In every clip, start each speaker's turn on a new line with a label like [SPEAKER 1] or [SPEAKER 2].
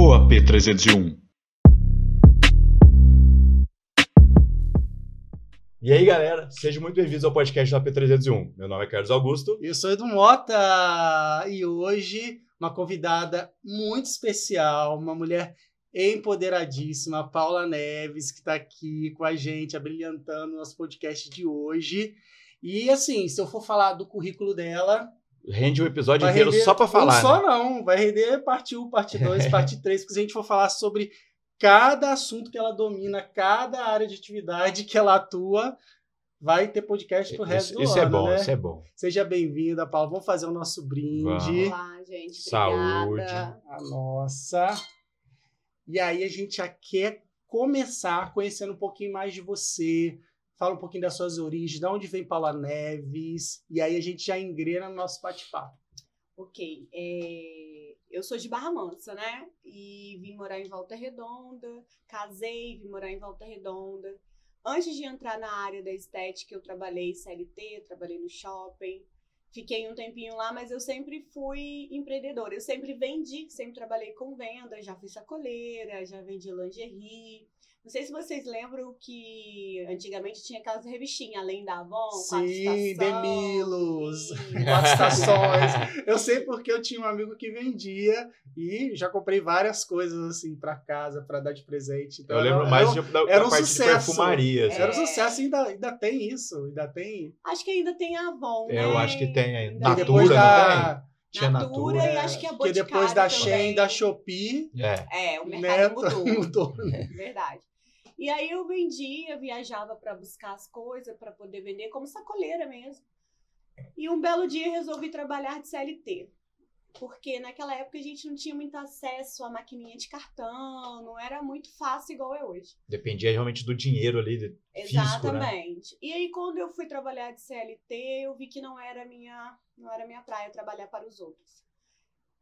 [SPEAKER 1] ou AP301.
[SPEAKER 2] E aí, galera, sejam muito bem-vindos ao podcast do AP301. Meu nome é Carlos Augusto.
[SPEAKER 3] Eu sou Edu Mota e hoje uma convidada muito especial, uma mulher empoderadíssima, Paula Neves, que está aqui com a gente, abrilhantando nosso podcast de hoje. E assim, se eu for falar do currículo dela.
[SPEAKER 2] Rende um episódio inteiro só para falar.
[SPEAKER 3] Não só né? não, vai render parte 1, parte 2, parte 3, porque se a gente for falar sobre cada assunto que ela domina, cada área de atividade que ela atua, vai ter podcast pro resto
[SPEAKER 2] isso,
[SPEAKER 3] do
[SPEAKER 2] isso
[SPEAKER 3] ano,
[SPEAKER 2] é bom,
[SPEAKER 3] né?
[SPEAKER 2] Isso é bom.
[SPEAKER 3] Seja bem-vinda, Paulo. Vamos fazer o nosso brinde. Vamos.
[SPEAKER 4] Olá, gente.
[SPEAKER 2] Saúde.
[SPEAKER 3] A nossa. E aí a gente já quer começar conhecendo um pouquinho mais de você. Fala um pouquinho das suas origens, de onde vem Paula Neves. E aí a gente já engrena no nosso bate-papo.
[SPEAKER 4] Ok. É... Eu sou de Barra Mansa, né? E vim morar em Volta Redonda. Casei, vim morar em Volta Redonda. Antes de entrar na área da estética, eu trabalhei CLT, trabalhei no shopping. Fiquei um tempinho lá, mas eu sempre fui empreendedora. Eu sempre vendi, sempre trabalhei com venda, já fui sacoleira, já vendi lingerie. Não sei se vocês lembram que antigamente tinha aquelas revistinhas, além da Avon,
[SPEAKER 3] Sim, Demilos, quatro estações. Eu sei porque eu tinha um amigo que vendia e já comprei várias coisas assim para casa, para dar de presente.
[SPEAKER 2] Então, eu lembro era, mais era, da, da
[SPEAKER 3] era um
[SPEAKER 2] parte
[SPEAKER 3] sucesso.
[SPEAKER 2] de perfumaria. Assim.
[SPEAKER 3] Era um sucesso, ainda, ainda tem isso, ainda tem.
[SPEAKER 4] Acho que ainda tem a Avon, né?
[SPEAKER 2] Eu acho que tem ainda.
[SPEAKER 3] Natura, da...
[SPEAKER 2] não tem? Tinha
[SPEAKER 4] Natura,
[SPEAKER 2] Natura.
[SPEAKER 4] e acho que a
[SPEAKER 3] Porque
[SPEAKER 4] Boticário
[SPEAKER 3] depois da
[SPEAKER 4] também.
[SPEAKER 3] Shein, da Shopee,
[SPEAKER 4] É, é o mercado
[SPEAKER 3] Neto
[SPEAKER 4] mudou.
[SPEAKER 3] mudou.
[SPEAKER 4] Verdade. E aí eu vendia, viajava para buscar as coisas para poder vender como sacoleira mesmo. E um belo dia resolvi trabalhar de CLT. Porque naquela época a gente não tinha muito acesso à maquininha de cartão, não era muito fácil igual é hoje.
[SPEAKER 2] Dependia realmente do dinheiro ali, físico,
[SPEAKER 4] Exatamente.
[SPEAKER 2] Né?
[SPEAKER 4] E aí quando eu fui trabalhar de CLT, eu vi que não era minha, não era minha praia trabalhar para os outros.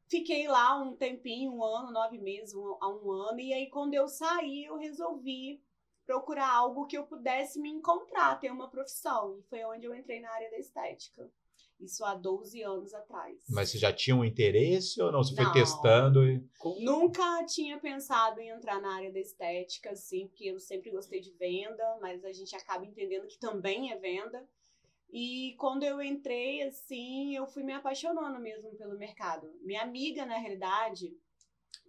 [SPEAKER 4] Fiquei lá um tempinho, um ano, nove meses, um, a um ano, e aí quando eu saí, eu resolvi procurar algo que eu pudesse me encontrar, ter uma profissão. E foi onde eu entrei na área da estética. Isso há 12 anos atrás.
[SPEAKER 2] Mas você já tinha um interesse ou não? Você foi
[SPEAKER 4] Não.
[SPEAKER 2] testando e.
[SPEAKER 4] Nunca tinha pensado em entrar na área da estética, assim, porque eu sempre gostei de venda, mas a gente acaba entendendo que também é venda. E quando eu entrei, assim, eu fui me apaixonando mesmo pelo mercado. Minha amiga, na realidade,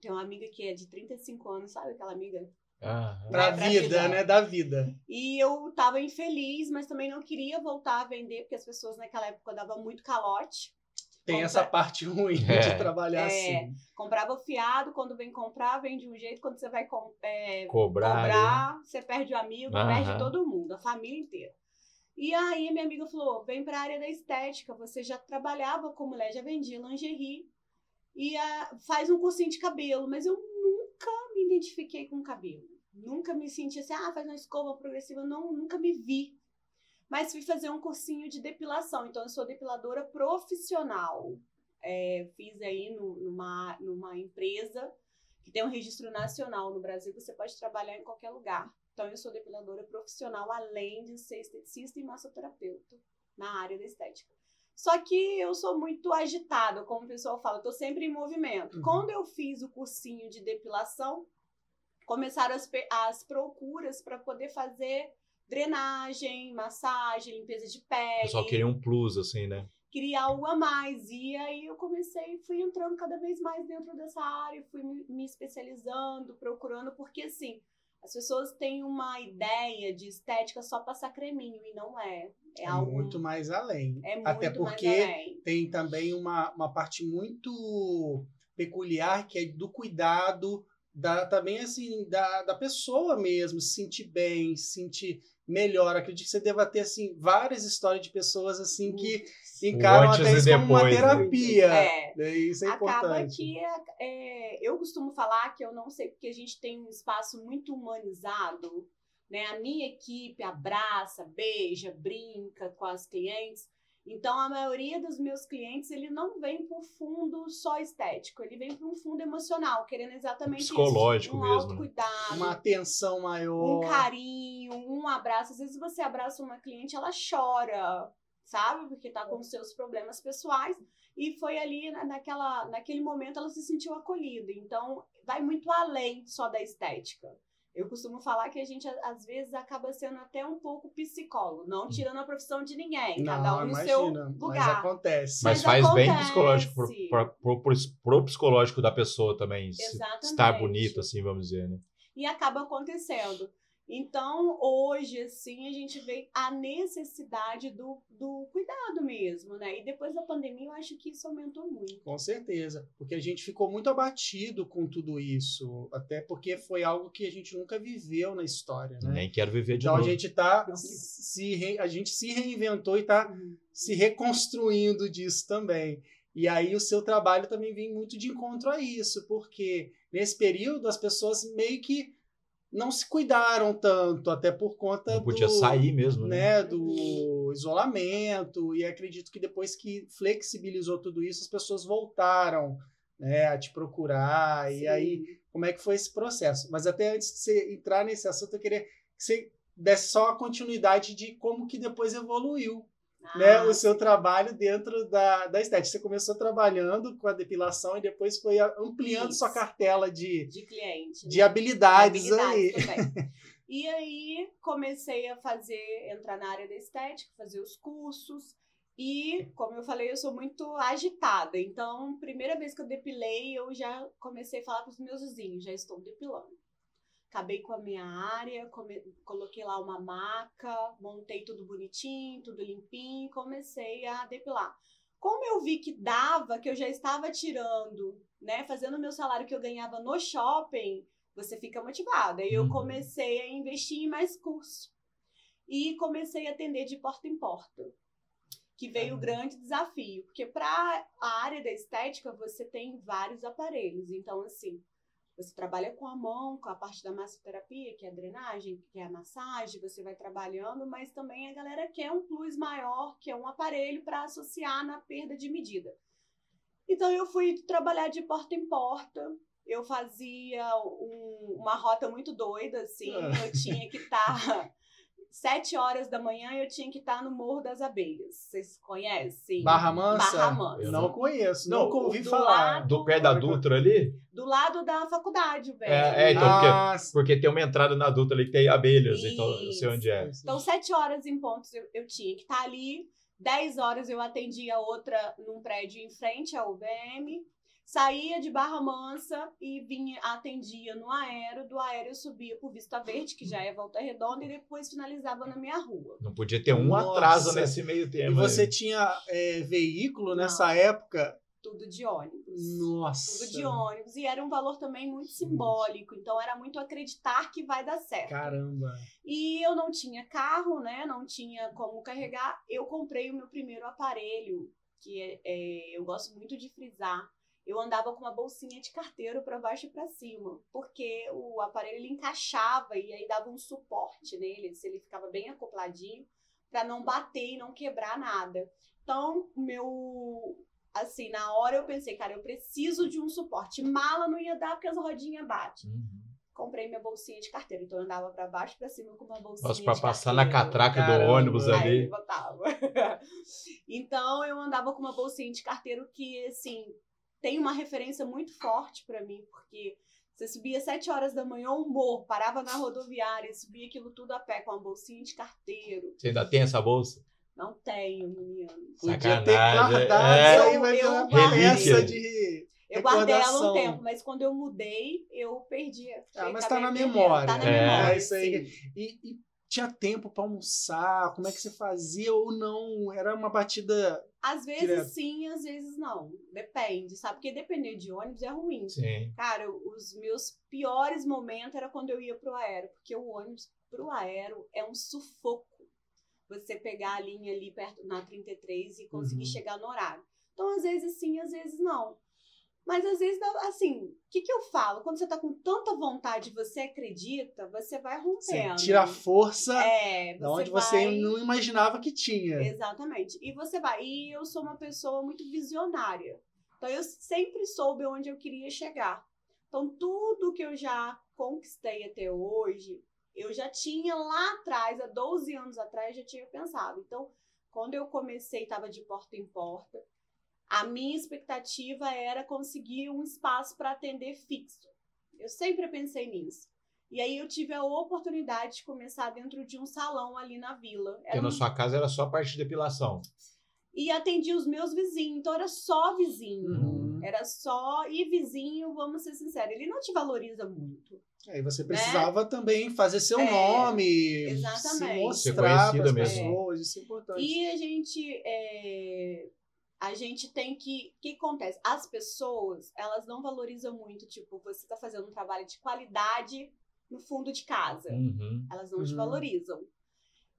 [SPEAKER 4] tem uma amiga que é de 35 anos, sabe aquela amiga?
[SPEAKER 2] Ah,
[SPEAKER 3] Pra
[SPEAKER 4] É, pra
[SPEAKER 3] vida,
[SPEAKER 4] vida.
[SPEAKER 3] né? Da vida.
[SPEAKER 4] E eu tava infeliz, mas também não queria voltar a vender, porque as pessoas naquela época davam muito calote.
[SPEAKER 3] Tem
[SPEAKER 4] Compra-
[SPEAKER 3] essa parte ruim
[SPEAKER 2] É.
[SPEAKER 3] de trabalhar
[SPEAKER 4] É.
[SPEAKER 3] assim.
[SPEAKER 4] Comprava fiado, quando vem comprar, vem de um jeito, quando você vai com- é,
[SPEAKER 2] cobrar.
[SPEAKER 4] cobrar, você perde o amigo,
[SPEAKER 2] Aham.
[SPEAKER 4] perde todo mundo, a família inteira. E aí minha amiga falou: vem pra área da estética, você já trabalhava com mulher, já vendia lingerie e ah, faz um cursinho de cabelo, mas eu identifiquei com cabelo. Nunca me senti assim, ah, faz uma escova progressiva, não, nunca me vi. Mas fui fazer um cursinho de depilação, então eu sou depiladora profissional. É, fiz aí no- numa, numa empresa que tem um registro nacional no Brasil, você pode trabalhar em qualquer lugar. Então, eu sou depiladora profissional, além de ser esteticista e massoterapeuta na área da estética. Só que eu sou muito agitada, como o pessoal fala, eu tô sempre em movimento.
[SPEAKER 3] Uhum.
[SPEAKER 4] Quando eu fiz o cursinho de depilação, começaram as, as procuras para poder fazer drenagem, massagem, limpeza de
[SPEAKER 2] O
[SPEAKER 4] pele
[SPEAKER 2] pessoal queria um plus, assim, né?
[SPEAKER 4] queria algo a mais. E aí eu comecei, fui entrando cada vez mais dentro dessa área, fui me, especializando, procurando, porque assim, as pessoas têm uma ideia de estética só passar creminho, e não é. É,
[SPEAKER 3] É
[SPEAKER 4] algo
[SPEAKER 3] muito mais além.
[SPEAKER 4] é muito
[SPEAKER 3] Até
[SPEAKER 4] mais
[SPEAKER 3] porque
[SPEAKER 4] além.
[SPEAKER 3] tem também uma, uma parte muito peculiar que é do cuidado da, também assim da, da pessoa mesmo, se sentir bem, se sentir melhor. Acredito que você deva ter assim várias histórias de pessoas assim que encaram até
[SPEAKER 2] e
[SPEAKER 3] isso como uma
[SPEAKER 2] depois, né?
[SPEAKER 3] terapia.
[SPEAKER 4] É.
[SPEAKER 3] né? Isso é
[SPEAKER 4] Acaba
[SPEAKER 3] importante.
[SPEAKER 4] que é, é, eu costumo falar que eu não sei porque a gente tem um espaço muito humanizado, né? A minha equipe abraça, beija, brinca com as clientes. Então a maioria dos meus clientes ele não vem por fundo só estético, ele vem para um fundo emocional, querendo exatamente isso,
[SPEAKER 2] Psicológico
[SPEAKER 4] um
[SPEAKER 2] mesmo, né?
[SPEAKER 4] autocuidado,
[SPEAKER 3] Uma atenção maior.
[SPEAKER 4] um carinho, um abraço. Às vezes você abraça uma cliente, ela chora, sabe? Porque tá com seus problemas pessoais. E foi ali na- naquela, naquele momento ela se sentiu acolhida. Então, vai muito além só da estética. Eu costumo falar que a gente, às vezes, acaba sendo até um pouco psicólogo, não tirando a profissão de ninguém, cada um no seu
[SPEAKER 3] mas
[SPEAKER 4] lugar.
[SPEAKER 3] acontece.
[SPEAKER 2] Mas,
[SPEAKER 4] Mas
[SPEAKER 2] faz bem
[SPEAKER 4] acontece.
[SPEAKER 2] psicológico pro, pro, pro- pro- psicológico da pessoa também.
[SPEAKER 4] Exatamente.
[SPEAKER 2] Estar bonito, assim, vamos dizer, né?
[SPEAKER 4] e acaba acontecendo. Então, hoje, assim, a gente vê a necessidade do, do cuidado mesmo, né? E depois da pandemia, eu acho que isso aumentou muito.
[SPEAKER 3] Com certeza, porque a gente ficou muito abatido com tudo isso, até porque foi algo que a gente nunca viveu na história, né?
[SPEAKER 2] Nem quero viver de
[SPEAKER 3] Então a
[SPEAKER 2] novo.
[SPEAKER 3] gente tá se re- a gente se reinventou e tá se reconstruindo disso também. E aí o seu trabalho também vem muito de encontro a isso, porque nesse período as pessoas meio que não se cuidaram tanto, até por conta
[SPEAKER 2] Não podia
[SPEAKER 3] do,
[SPEAKER 2] sair mesmo, né?
[SPEAKER 3] né, do isolamento, e acredito que depois que flexibilizou tudo isso, as pessoas voltaram né, a te procurar, e
[SPEAKER 4] Sim.
[SPEAKER 3] aí como é que foi esse processo? Mas até antes de você entrar nesse assunto, eu queria que você desse só a continuidade de como que depois evoluiu né,
[SPEAKER 4] Ah,
[SPEAKER 3] o seu trabalho dentro da, da estética. Você começou trabalhando com a depilação e depois foi ampliando
[SPEAKER 4] Isso.
[SPEAKER 3] sua cartela de,
[SPEAKER 4] de cliente.
[SPEAKER 3] de
[SPEAKER 4] né?
[SPEAKER 3] habilidades, aí.
[SPEAKER 4] habilidades também. E aí comecei a fazer, entrar na área da estética, fazer os cursos. E, como eu falei, eu sou muito agitada. Então, primeira vez que eu depilei, eu já comecei a falar para os meus vizinhos, já estou depilando. Acabei com a minha área, come- coloquei lá uma maca, montei tudo bonitinho, tudo limpinho, comecei a depilar. Como eu vi que dava, que eu já estava tirando, né, fazendo o meu salário que eu ganhava no shopping, você fica motivada. E eu
[SPEAKER 2] Uhum.
[SPEAKER 4] comecei a investir em mais curso. E comecei a atender de porta em porta. Que veio o
[SPEAKER 3] Caramba.
[SPEAKER 4] grande desafio. Porque para a área da estética, você tem vários aparelhos. Então, assim, você trabalha com a mão, com a parte da massoterapia, que é a drenagem, que é a massagem, você vai trabalhando, mas também a galera quer um plus maior, que é um aparelho para associar na perda de medida. Então eu fui trabalhar de porta em porta. Eu fazia um- uma rota muito doida, assim.
[SPEAKER 3] Ah.
[SPEAKER 4] Eu tinha que estar sete horas da manhã, eu tinha que estar no Morro das Abelhas. Vocês conhecem?
[SPEAKER 3] Barra Mansa?
[SPEAKER 4] Barra Mansa.
[SPEAKER 3] Eu não conheço,
[SPEAKER 2] Não,
[SPEAKER 3] nunca ouvi
[SPEAKER 4] do
[SPEAKER 3] falar.
[SPEAKER 4] lado-
[SPEAKER 2] Do pé da Dutra ali?
[SPEAKER 4] Do lado da faculdade, velho.
[SPEAKER 2] É, é, então, porque-
[SPEAKER 3] Ah,
[SPEAKER 2] Porque tem uma entrada na Dutra ali que tem abelhas, então eu sei onde é.
[SPEAKER 4] Então, sete horas em pontos eu, eu tinha que estar ali. Dez horas eu atendia outra num prédio em frente ao UBM. Saía de Barra Mansa e vinha, atendia no aero. Do aero eu subia por Vista Verde, que já é Volta Redonda, e depois finalizava na minha rua.
[SPEAKER 2] Não podia ter um
[SPEAKER 3] Nossa.
[SPEAKER 2] atraso nesse meio tempo.
[SPEAKER 3] E você
[SPEAKER 2] aí.
[SPEAKER 3] tinha é, veículo
[SPEAKER 4] Não.
[SPEAKER 3] nessa época?
[SPEAKER 4] Tudo de ônibus.
[SPEAKER 3] Nossa.
[SPEAKER 4] Tudo de ônibus. E era um valor também muito simbólico. Então, era muito acreditar que vai dar certo.
[SPEAKER 3] Caramba.
[SPEAKER 4] E eu não tinha carro, né? Não tinha como carregar. Eu comprei o meu primeiro aparelho, que é, é, eu gosto muito de frisar. Eu andava com uma bolsinha de carteiro para baixo e para cima, porque o aparelho ele encaixava e aí dava um suporte nele, se ele ficava bem acopladinho, para não bater e não quebrar nada. Então, meu assim, na hora eu pensei, cara, eu preciso de um suporte. Mala não ia dar porque as rodinhas batem
[SPEAKER 2] Uhum.
[SPEAKER 4] comprei minha bolsinha de carteira. Então eu andava pra baixo e pra cima com uma bolsinha
[SPEAKER 2] Nossa, pra
[SPEAKER 4] de
[SPEAKER 2] passar na
[SPEAKER 4] carteira.
[SPEAKER 2] catraca do
[SPEAKER 3] Caramba.
[SPEAKER 2] ônibus
[SPEAKER 4] Aí
[SPEAKER 2] ali.
[SPEAKER 4] eu botava. então eu andava com uma bolsinha de carteiro que, assim, tem uma referência muito forte pra mim, porque você subia sete horas da manhã, um morro, parava na rodoviária, subia aquilo tudo a pé com uma bolsinha de carteiro.
[SPEAKER 2] Você ainda tem essa bolsa?
[SPEAKER 4] Não tenho, menino.
[SPEAKER 3] Podia ter
[SPEAKER 2] Sacanagem,
[SPEAKER 3] guardado
[SPEAKER 2] é.
[SPEAKER 3] isso aí, vai
[SPEAKER 4] Eu-
[SPEAKER 3] ter
[SPEAKER 4] eu
[SPEAKER 3] uma peça de.
[SPEAKER 4] Eu guardei ela um tempo, mas quando eu mudei, eu perdi.
[SPEAKER 3] Ah, mas tá na
[SPEAKER 4] perdendo.
[SPEAKER 3] memória.
[SPEAKER 4] Tá na
[SPEAKER 2] É.
[SPEAKER 4] memória.
[SPEAKER 3] É isso aí. E, e tinha tempo pra almoçar? Como é que você fazia ou não? Era uma batida.
[SPEAKER 4] Às vezes
[SPEAKER 3] Direto.
[SPEAKER 4] sim, às vezes não. Depende, sabe? Porque depender de ônibus é ruim.
[SPEAKER 2] Sim.
[SPEAKER 4] Cara, os meus piores momentos era quando eu ia pro aero, porque o ônibus pro aero é um sufoco. Você pegar a linha ali perto na 33 e conseguir
[SPEAKER 3] Uhum.
[SPEAKER 4] chegar no horário. Então, às vezes sim, às vezes não. Mas às vezes, assim, o que, que eu falo? Quando você tá com tanta vontade, você acredita, você vai
[SPEAKER 3] Você
[SPEAKER 4] rompendo.
[SPEAKER 3] tira a força
[SPEAKER 4] É,
[SPEAKER 3] da onde
[SPEAKER 4] vai...
[SPEAKER 3] você não imaginava que tinha.
[SPEAKER 4] Exatamente. E você vai. E eu sou uma pessoa muito visionária. Então eu sempre soube onde eu queria chegar. Então tudo que eu já conquistei até hoje, eu já tinha lá atrás, há 12 anos atrás, já tinha pensado. Então, quando eu comecei, estava de porta em porta. A minha expectativa era conseguir um espaço para atender fixo. Eu sempre pensei nisso. E aí eu tive a oportunidade de começar dentro de um salão ali na vila.
[SPEAKER 2] Porque
[SPEAKER 4] Era
[SPEAKER 2] na
[SPEAKER 4] um-
[SPEAKER 2] sua casa era só a parte de depilação.
[SPEAKER 4] E atendi os meus vizinhos, então era só vizinho.
[SPEAKER 3] Uhum.
[SPEAKER 4] Era só. E vizinho, vamos ser sinceros, ele não te valoriza muito.
[SPEAKER 3] Aí você precisava também fazer seu
[SPEAKER 4] É,
[SPEAKER 3] nome,
[SPEAKER 4] exatamente.
[SPEAKER 3] se
[SPEAKER 2] Ser
[SPEAKER 3] mostrar para as
[SPEAKER 2] mesmo.
[SPEAKER 3] pessoas, isso é importante.
[SPEAKER 4] E a gente. é, A gente tem que. O que acontece? As pessoas, elas não valorizam muito. Tipo, você tá fazendo um trabalho de qualidade no fundo de casa.
[SPEAKER 2] Uhum.
[SPEAKER 4] Elas não te
[SPEAKER 3] Uhum.
[SPEAKER 4] valorizam.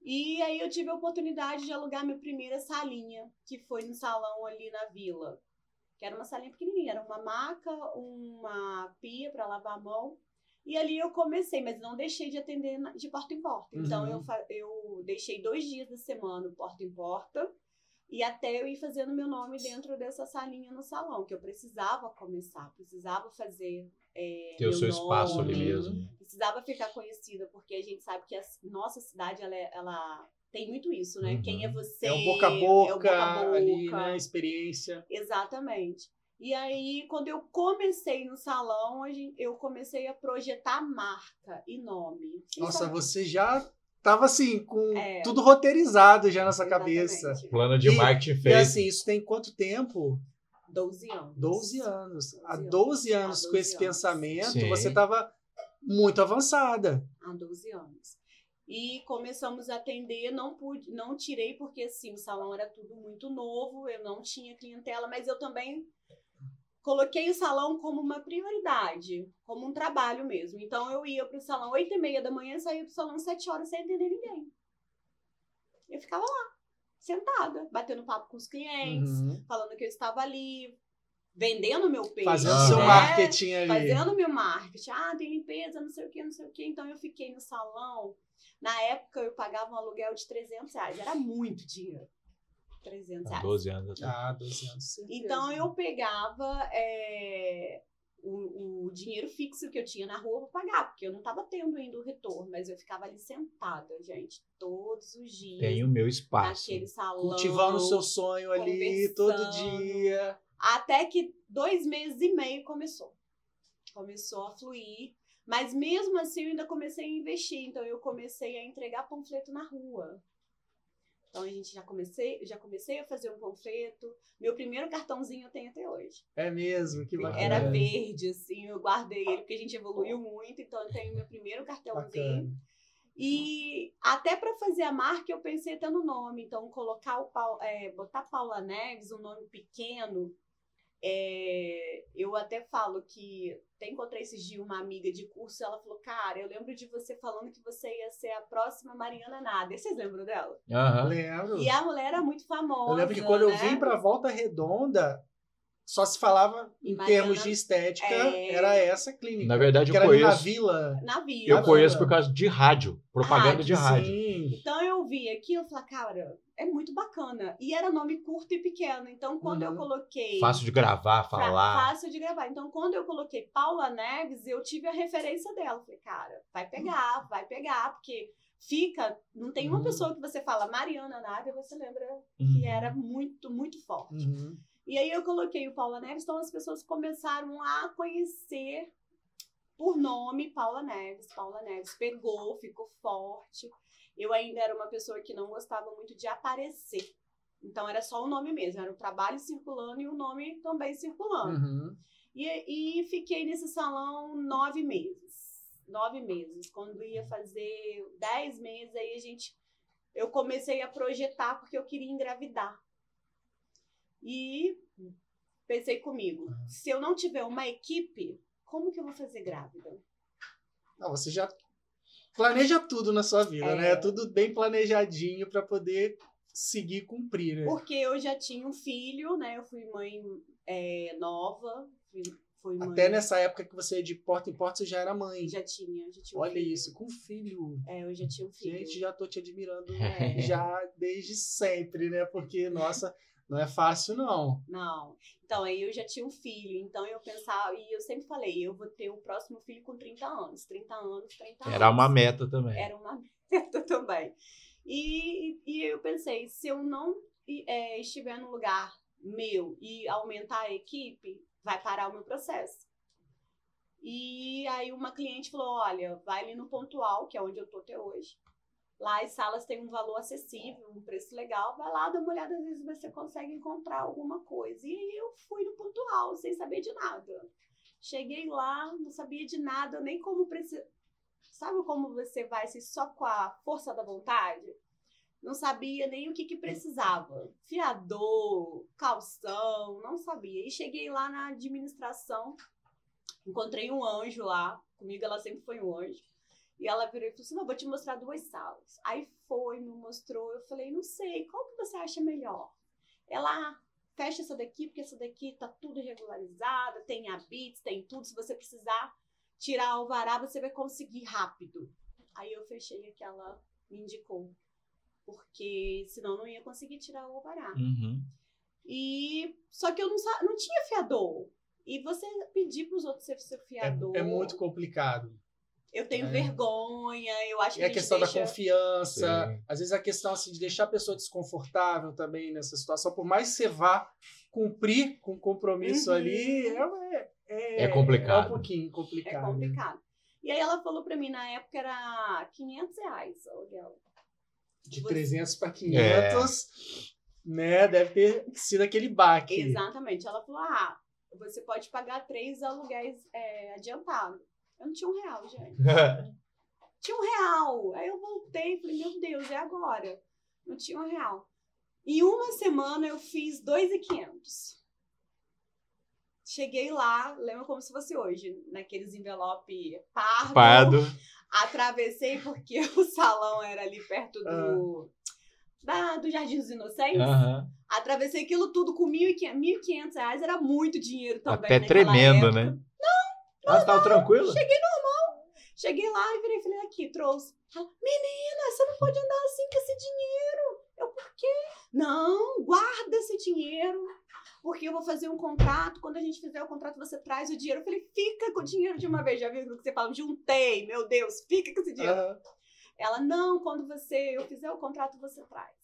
[SPEAKER 4] E aí eu tive a oportunidade de alugar minha primeira salinha, que foi no salão ali na vila. Que era uma salinha pequenininha, era uma maca, uma pia para lavar a mão. E ali eu comecei, mas não deixei de atender de porta em porta. Então
[SPEAKER 3] Uhum.
[SPEAKER 4] eu, fa- eu deixei dois dias da semana porta em porta. E até eu ir fazendo meu nome dentro dessa salinha no salão, que eu precisava começar, precisava fazer. é,
[SPEAKER 2] Ter o
[SPEAKER 4] meu
[SPEAKER 2] seu espaço ali
[SPEAKER 4] nome,
[SPEAKER 2] mesmo.
[SPEAKER 4] precisava ficar conhecida, porque a gente sabe que a nossa cidade, ela, é- ela tem muito isso, né?
[SPEAKER 2] Uhum.
[SPEAKER 4] Quem é você?
[SPEAKER 3] É o boca a
[SPEAKER 4] é o
[SPEAKER 3] boca,
[SPEAKER 4] boca a boca.
[SPEAKER 3] ali, né? Experiência.
[SPEAKER 4] Exatamente. E aí, quando eu comecei no salão, a gente- eu comecei a projetar marca e nome.
[SPEAKER 3] Nossa, você já tava assim, com
[SPEAKER 4] É.
[SPEAKER 3] tudo roteirizado já na sua
[SPEAKER 4] Exatamente.
[SPEAKER 3] cabeça.
[SPEAKER 2] Plano de
[SPEAKER 3] E-
[SPEAKER 2] marketing
[SPEAKER 3] E
[SPEAKER 2] feito.
[SPEAKER 3] assim, isso tem quanto tempo?
[SPEAKER 4] 12 anos.
[SPEAKER 3] 12 anos. Há
[SPEAKER 4] 12
[SPEAKER 3] 12
[SPEAKER 4] anos.
[SPEAKER 3] com esse
[SPEAKER 4] 12 anos.
[SPEAKER 3] pensamento,
[SPEAKER 2] Sim.
[SPEAKER 3] você tava muito avançada.
[SPEAKER 4] há 12 anos. E começamos a atender, não pude, não tirei porque assim, o salão era tudo muito novo, eu não tinha clientela, mas eu também coloquei o salão como uma prioridade, como um trabalho mesmo. Então eu ia pro salão 8 e meia da manhã, saía do salão 7 horas sem atender ninguém. Eu ficava lá, sentada, batendo papo com os clientes,
[SPEAKER 3] Uhum.
[SPEAKER 4] falando que eu estava ali, vendendo meu peixe.
[SPEAKER 3] Fazendo
[SPEAKER 2] Ah.
[SPEAKER 3] seu
[SPEAKER 4] né?
[SPEAKER 3] marketing ali.
[SPEAKER 4] fazendo meu marketing. Ah, tem limpeza, não sei o que, não sei o que. Então eu fiquei no salão. Na época eu pagava um aluguel de 300 reais. Era muito dinheiro. 300
[SPEAKER 2] Há
[SPEAKER 4] reais.
[SPEAKER 2] 12 anos.
[SPEAKER 3] Ah, 12 anos.
[SPEAKER 4] Então eu pegava é, o, o dinheiro fixo que eu tinha na rua pra pagar, porque eu não tava tendo ainda o retorno, mas eu ficava ali sentada, gente, todos os dias.
[SPEAKER 2] Tenho o meu espaço.
[SPEAKER 4] naquele salão.
[SPEAKER 3] Cultivando o seu sonho ali todo dia.
[SPEAKER 4] Até que dois meses e meio começou. Começou a fluir. Mas mesmo assim eu ainda comecei a investir. Então eu comecei a entregar panfleto na rua. Então a gente já comecei, já comecei a fazer um panfleto. Meu primeiro cartãozinho eu tenho até hoje.
[SPEAKER 3] É mesmo, que bacana.
[SPEAKER 4] Era verde, assim, eu guardei ele porque a gente evoluiu muito, então eu tenho meu primeiro cartãozinho.
[SPEAKER 3] Bacana.
[SPEAKER 4] E até para fazer a marca eu pensei até no nome, então colocar o Pau- é, botar Paula Neves, um nome pequeno. É, eu até falo que até encontrei esses dias uma amiga de curso, ela falou: "Cara, eu lembro de você falando que você ia ser a próxima Mariana Nader". Vocês lembram dela?
[SPEAKER 2] Aham.
[SPEAKER 3] Lembro.
[SPEAKER 4] E a mulher era muito famosa.
[SPEAKER 3] Eu lembro que quando eu
[SPEAKER 4] né?
[SPEAKER 3] vim pra Volta Redonda, só se falava em
[SPEAKER 4] Mariana-
[SPEAKER 3] termos de estética,
[SPEAKER 4] É.
[SPEAKER 3] era essa clínica.
[SPEAKER 2] Na verdade, eu
[SPEAKER 3] era ali na
[SPEAKER 2] conheço.
[SPEAKER 3] vila.
[SPEAKER 4] na vila.
[SPEAKER 2] Eu conheço por causa de rádio. Propaganda de rádio.
[SPEAKER 3] Sim.
[SPEAKER 4] Eu vi aqui, eu falei, cara, é muito bacana. E era nome curto e pequeno. Então quando eu
[SPEAKER 3] Uhum.
[SPEAKER 4] coloquei.
[SPEAKER 2] Fácil de gravar, falar.
[SPEAKER 4] Fácil de gravar. Então, quando eu coloquei Paula Neves, eu tive a referência dela. Falei, cara, vai pegar, vai pegar, porque fica. Não tem uma
[SPEAKER 3] Uhum.
[SPEAKER 4] pessoa que você fala Mariana Nader, você lembra
[SPEAKER 2] Uhum.
[SPEAKER 4] que era muito, muito forte.
[SPEAKER 3] Uhum.
[SPEAKER 4] E aí eu coloquei o Paula Neves, então as pessoas começaram a conhecer por nome Paula Neves. Paula Neves pegou, ficou forte. Eu ainda era uma pessoa que não gostava muito de aparecer. Então era só o nome mesmo, era o trabalho circulando e o nome também circulando.
[SPEAKER 3] Uhum.
[SPEAKER 4] E, e fiquei nesse salão nove meses. Nove meses. Quando ia fazer dez meses, aí a gente. Eu comecei a projetar porque eu queria engravidar. E pensei comigo:
[SPEAKER 3] Uhum.
[SPEAKER 4] se eu não tiver uma equipe, como que eu vou fazer grávida?
[SPEAKER 3] Não, você já planeja tudo na sua vida,
[SPEAKER 4] É.
[SPEAKER 3] né? Tudo bem planejadinho para poder seguir cumprir, né?
[SPEAKER 4] Porque eu já tinha um filho, né? Eu fui mãe é, nova. Fui, fui mãe.
[SPEAKER 3] Até nessa época que você ia de porta em porta, você já era mãe.
[SPEAKER 4] Já tinha, já tinha um
[SPEAKER 3] Olha
[SPEAKER 4] filho.
[SPEAKER 3] isso, com filho.
[SPEAKER 4] É, eu já tinha um filho.
[SPEAKER 3] Gente, já tô te admirando
[SPEAKER 4] É.
[SPEAKER 3] já desde sempre, né? Porque, nossa, não é fácil, não.
[SPEAKER 4] Não. Então, aí eu já tinha um filho. Então, eu pensava, e eu sempre falei, eu vou ter o próximo filho com 30 anos. 30 anos, 30 anos.
[SPEAKER 2] Era uma meta também.
[SPEAKER 4] Era uma meta também. E, e eu pensei, se eu não é, estiver no lugar meu e aumentar a equipe, vai parar o meu processo. E aí uma cliente falou: olha, vai ali no pontual, que é onde eu tô até hoje. Lá as salas têm um valor acessível, um preço legal. Vai lá, dá uma olhada, às vezes você consegue encontrar alguma coisa. E aí eu fui no pontual, sem saber de nada. Cheguei lá, não sabia de nada, nem como precisa. Sabe como você vai assim, só com a força da vontade? Não sabia nem o que, que precisava. Fiador, calção, não sabia. E cheguei lá na administração, encontrei um anjo lá. Comigo ela sempre foi um anjo. E ela virou e falou assim: Não, vou te mostrar duas salas. Aí foi, me mostrou. Eu falei: Não sei, qual que você acha melhor? Ela, ah, fecha essa daqui, porque essa daqui tá tudo regularizada, tem habits, tem tudo. Se você precisar tirar alvará, você vai conseguir rápido. Aí eu fechei a que ela me indicou. Porque senão não ia conseguir tirar o alvará.
[SPEAKER 2] Uhum.
[SPEAKER 4] E só que eu não, não tinha fiador. E você pedir para os outros ser seu fiador.
[SPEAKER 3] É, é muito complicado.
[SPEAKER 4] Eu tenho é. vergonha, eu acho
[SPEAKER 3] e que.
[SPEAKER 4] a,
[SPEAKER 3] a questão
[SPEAKER 4] deixa...
[SPEAKER 3] da confiança, Sim. às vezes a questão assim, de deixar a pessoa desconfortável também nessa situação, por mais que você vá cumprir com o compromisso uhum. ali, é,
[SPEAKER 2] é, é, complicado.
[SPEAKER 3] É um pouquinho complicado.
[SPEAKER 4] É complicado. E aí ela falou para mim, na época era 500 reais o aluguel.
[SPEAKER 3] De Você... 300 para 500, é. né? Deve ter sido aquele baque.
[SPEAKER 4] Exatamente. Ela falou, ah, você pode pagar três aluguéis é, adiantados. Eu não tinha um real, gente. tinha um real. Aí eu voltei e falei, meu Deus, é agora. Não tinha um real. Em uma semana eu fiz dois e quinhentos. Cheguei lá, lembro como se fosse hoje, naqueles envelope pardo.
[SPEAKER 2] Pardo.
[SPEAKER 4] Atravessei porque o salão era ali perto do, da, do Jardim dos Inocentes. Atravessei aquilo tudo com 1.500 reais, era muito dinheiro também.
[SPEAKER 2] Até tremendo,
[SPEAKER 4] época.
[SPEAKER 2] né? Ah, tava tranquilo?
[SPEAKER 4] Cheguei normal. Cheguei lá e virei falei, aqui, trouxe. Menina, você não pode andar assim com esse dinheiro. Eu, por quê? Não, guarda esse dinheiro. Porque eu vou fazer um contrato. Quando a gente fizer o contrato, você traz o dinheiro. Eu falei, fica com o dinheiro de uma vez. Já viu o que você fala? Juntei, meu Deus, fica com esse dinheiro. Uhum. Ela, não, quando você eu fizer o contrato, você traz.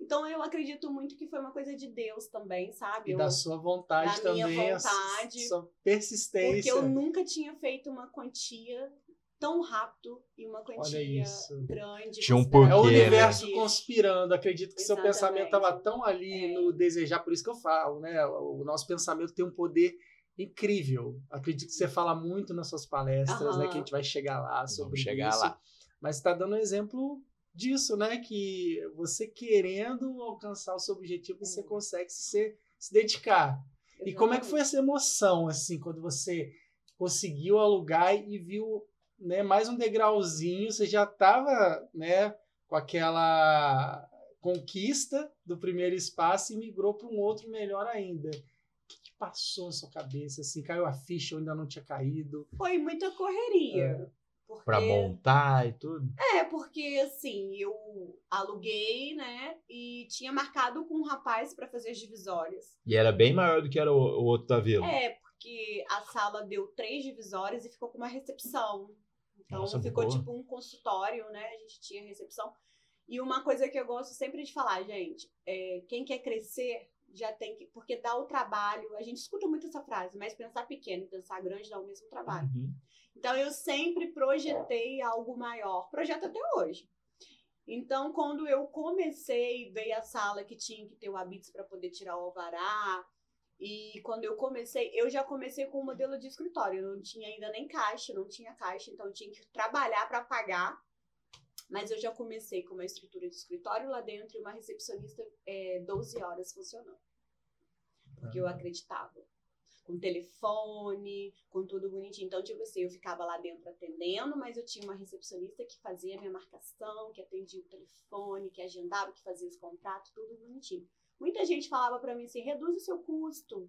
[SPEAKER 4] Então eu acredito muito que foi uma coisa de Deus também, sabe?
[SPEAKER 3] E
[SPEAKER 4] eu,
[SPEAKER 3] da sua vontade
[SPEAKER 4] da
[SPEAKER 3] também,
[SPEAKER 4] minha vontade,
[SPEAKER 3] a sua persistência.
[SPEAKER 4] Porque eu nunca tinha feito uma quantia tão rápido e uma quantia grande.
[SPEAKER 2] Tinha um porquê,
[SPEAKER 3] É o
[SPEAKER 2] né?
[SPEAKER 3] universo né? conspirando. Acredito que
[SPEAKER 4] Exatamente.
[SPEAKER 3] seu pensamento estava tão ali
[SPEAKER 4] É.
[SPEAKER 3] no desejar, por isso que eu falo, né? O nosso pensamento tem um poder incrível. Acredito que você fala muito nas suas palestras, né?
[SPEAKER 4] Aham.
[SPEAKER 3] Que a gente vai chegar lá sobre
[SPEAKER 2] Vamos chegar
[SPEAKER 3] isso.
[SPEAKER 2] lá.
[SPEAKER 3] Mas está dando um exemplo disso, né? Que você querendo alcançar o seu objetivo, você consegue se, se dedicar. E como é que foi essa emoção, assim, quando você conseguiu alugar e viu né, mais um degrauzinho, você já estava né, com aquela conquista do primeiro espaço e migrou para um outro melhor ainda. O que, que passou na sua cabeça? Assim, caiu a ficha ou ainda não tinha caído?
[SPEAKER 4] Foi muita correria. Porque...
[SPEAKER 2] Pra montar e tudo.
[SPEAKER 4] É, porque assim, eu aluguei, né? E tinha marcado com um rapaz para fazer as divisórias.
[SPEAKER 2] E era bem maior do que era o, o outro da vila.
[SPEAKER 4] É, porque a sala deu três divisórias e ficou com uma recepção. Então
[SPEAKER 2] Nossa,
[SPEAKER 4] ficou
[SPEAKER 2] boa.
[SPEAKER 4] tipo um consultório, né? A gente tinha recepção. E uma coisa que eu gosto sempre de falar, gente, é, quem quer crescer já tem que. Porque dá o trabalho. A gente escuta muito essa frase, mas pensar pequeno e pensar grande dá o mesmo trabalho.
[SPEAKER 2] Uhum.
[SPEAKER 4] Então eu sempre projetei algo maior, projeto até hoje. Então, quando eu comecei, veio a sala que tinha que ter o habits para poder tirar o alvará. E quando eu comecei, eu já comecei com o modelo de escritório. Eu não tinha ainda nem caixa, não tinha caixa, então eu tinha que trabalhar para pagar. Mas eu já comecei com uma estrutura de escritório lá dentro e uma recepcionista é, 12 horas funcionando. Porque eu acreditava com telefone, com tudo bonitinho. Então, tipo assim, eu ficava lá dentro atendendo, mas eu tinha uma recepcionista que fazia a minha marcação, que atendia o telefone, que agendava, que fazia os contratos, tudo bonitinho. Muita gente falava para mim assim: reduz o seu custo,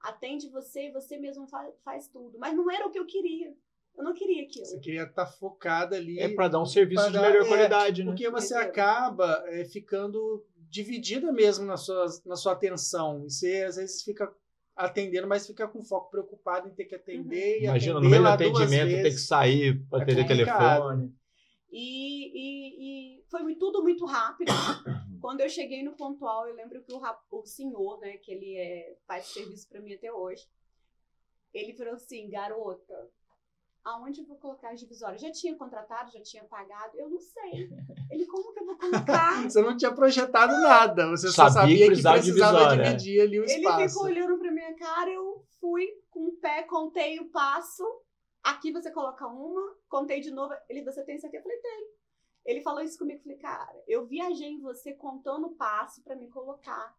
[SPEAKER 4] atende você e você mesmo faz, faz tudo. Mas não era o que eu queria. Eu não queria aquilo.
[SPEAKER 3] Você queria estar focada ali.
[SPEAKER 2] É pra dar um serviço
[SPEAKER 3] pra
[SPEAKER 2] de
[SPEAKER 3] dar-
[SPEAKER 2] melhor
[SPEAKER 3] é,
[SPEAKER 2] qualidade, né?
[SPEAKER 3] Porque você
[SPEAKER 4] Entendeu?
[SPEAKER 3] acaba é, ficando dividida mesmo na sua, na sua atenção. E você às vezes fica atendendo, mas fica com foco preocupado em ter que atender. E
[SPEAKER 2] Imagina, no
[SPEAKER 3] atender
[SPEAKER 2] meio do atendimento, ter que sair pra
[SPEAKER 3] É
[SPEAKER 2] atender telefone.
[SPEAKER 4] E, e, e foi tudo muito rápido. Quando eu cheguei no pontual, eu lembro que o, o senhor, né, que ele é, faz serviço para mim até hoje, ele falou assim, garota, aonde eu vou colocar as divisórias? Já tinha contratado, já tinha pagado, eu não sei. Ele, como que eu vou colocar?
[SPEAKER 3] você não tinha projetado nada, você só sabia, que precisava, que precisava dividir ali o espaço.
[SPEAKER 4] Ele ficou olhando pra minha cara, eu fui com o pé, contei o passo, aqui você coloca uma, contei de novo, ele, você tem isso aqui? Eu falei, tem. Ele falou isso comigo, eu falei, cara, eu viajei em você contando o passo para me colocar.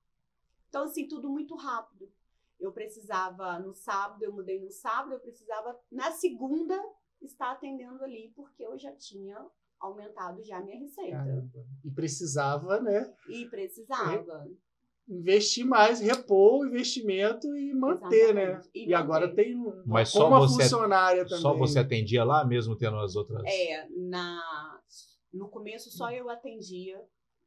[SPEAKER 4] Então, assim, tudo muito rápido. Eu precisava no sábado, eu mudei no sábado, eu precisava na segunda estar atendendo ali, porque eu já tinha aumentado já a minha receita. Caramba.
[SPEAKER 3] E precisava, né?
[SPEAKER 4] E precisava.
[SPEAKER 3] Investir mais, repor o investimento e manter, né? Exatamente. né? E, e agora tem uma,
[SPEAKER 2] Mas só
[SPEAKER 3] uma
[SPEAKER 2] você,
[SPEAKER 3] funcionária também.
[SPEAKER 2] Só você atendia lá, mesmo tendo as outras?
[SPEAKER 4] É, na, no começo só eu atendia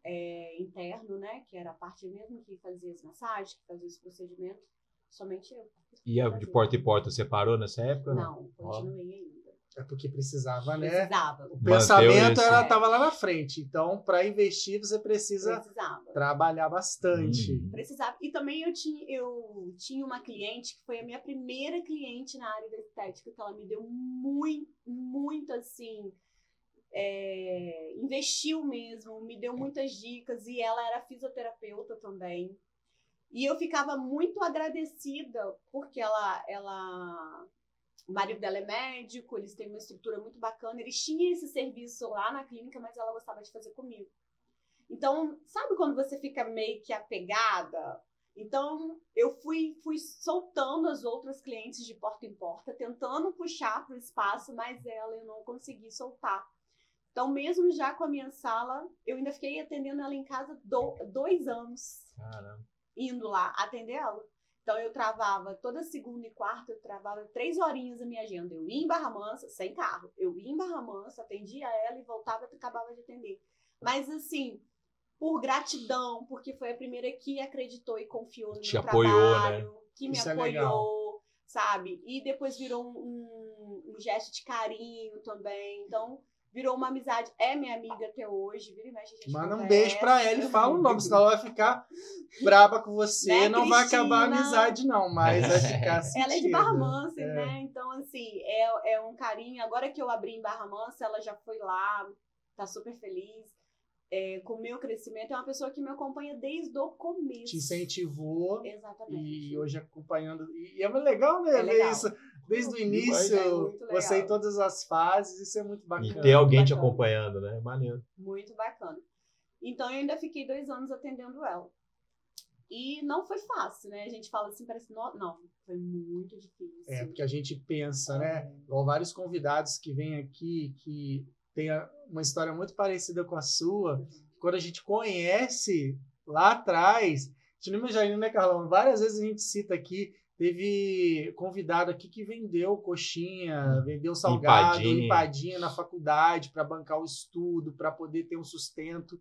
[SPEAKER 4] é, interno, né? Que era a parte mesmo que fazia as massagens, que fazia os procedimentos. Somente eu.
[SPEAKER 2] E a de porta em porta você parou nessa época?
[SPEAKER 4] Não, continuei ainda.
[SPEAKER 3] É porque precisava, né?
[SPEAKER 4] Precisava.
[SPEAKER 3] O pensamento ela estava lá na frente. Então, para investir, você precisa
[SPEAKER 4] precisava.
[SPEAKER 3] trabalhar bastante.
[SPEAKER 4] Uhum. Precisava. E também eu tinha, eu tinha uma cliente que foi a minha primeira cliente na área da estética, que ela me deu muito, muito assim. É, investiu mesmo, me deu muitas dicas e ela era fisioterapeuta também. E eu ficava muito agradecida porque ela, ela, o marido dela é médico, eles têm uma estrutura muito bacana, eles tinham esse serviço lá na clínica, mas ela gostava de fazer comigo. Então, sabe quando você fica meio que apegada? Então, eu fui, fui soltando as outras clientes de porta em porta, tentando puxar para o espaço, mas ela eu não consegui soltar. Então, mesmo já com a minha sala, eu ainda fiquei atendendo ela em casa do, dois anos.
[SPEAKER 2] Caramba
[SPEAKER 4] indo lá atender ela. Então eu travava toda segunda e quarta, eu travava três horinhas a minha agenda. Eu ia em Barra Mansa, sem carro. Eu ia em Barra Mansa, atendia ela e voltava e acabava de atender. Mas assim, por gratidão, porque foi a primeira que acreditou e confiou no
[SPEAKER 2] Te
[SPEAKER 4] meu
[SPEAKER 2] apoiou,
[SPEAKER 4] trabalho,
[SPEAKER 2] né?
[SPEAKER 4] que me Isso é apoiou, é sabe? E depois virou um, um, um gesto de carinho também. Então, virou uma amizade. É minha amiga até hoje, vira e mexe, a gente
[SPEAKER 3] Manda um beijo pra ela e fala o nome, senão ela vai ficar braba com você. Né, não Cristina? vai acabar a amizade, não, mas vai ficar sentido.
[SPEAKER 4] Ela é de Barra Mansa, é. né? Então, assim, é, é um carinho. Agora que eu abri em Barra Mansa, ela já foi lá, tá super feliz. É, com o meu crescimento, é uma pessoa que me acompanha desde o começo.
[SPEAKER 3] Te incentivou.
[SPEAKER 4] Exatamente.
[SPEAKER 3] E hoje acompanhando. E é legal, né? É legal. isso desde o início, é você em todas as fases, isso é muito bacana.
[SPEAKER 2] E ter alguém te acompanhando, né? Maneiro.
[SPEAKER 4] Muito bacana. Então eu ainda fiquei dois anos atendendo ela. E não foi fácil, né? A gente fala assim, parece. Não, não foi muito difícil.
[SPEAKER 3] É, porque a gente pensa, né? É. Igual vários convidados que vêm aqui que tem uma história muito parecida com a sua. Quando a gente conhece lá atrás, a gente não imagina, né, Carlão? Várias vezes a gente cita aqui Teve convidado aqui que vendeu coxinha, hum. vendeu salgado, empadinha, empadinha na faculdade para bancar o estudo, para poder ter um sustento.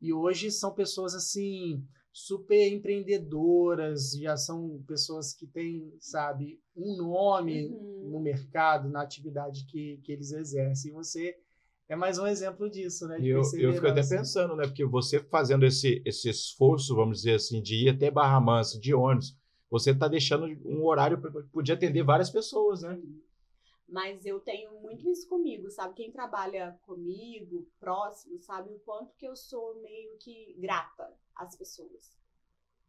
[SPEAKER 3] E hoje são pessoas assim super empreendedoras, já são pessoas que têm, sabe, um nome uhum. no mercado, na atividade que, que eles exercem. E você é mais um exemplo disso, né?
[SPEAKER 2] eu, eu fico até pensando, né? Porque você fazendo esse, esse esforço, vamos dizer assim, de ir até Barra Mansa, de ônibus, você está deixando um horário para poder atender várias pessoas, né?
[SPEAKER 4] Mas eu tenho muito isso comigo, sabe? Quem trabalha comigo, próximo, sabe o quanto que eu sou meio que grata às pessoas,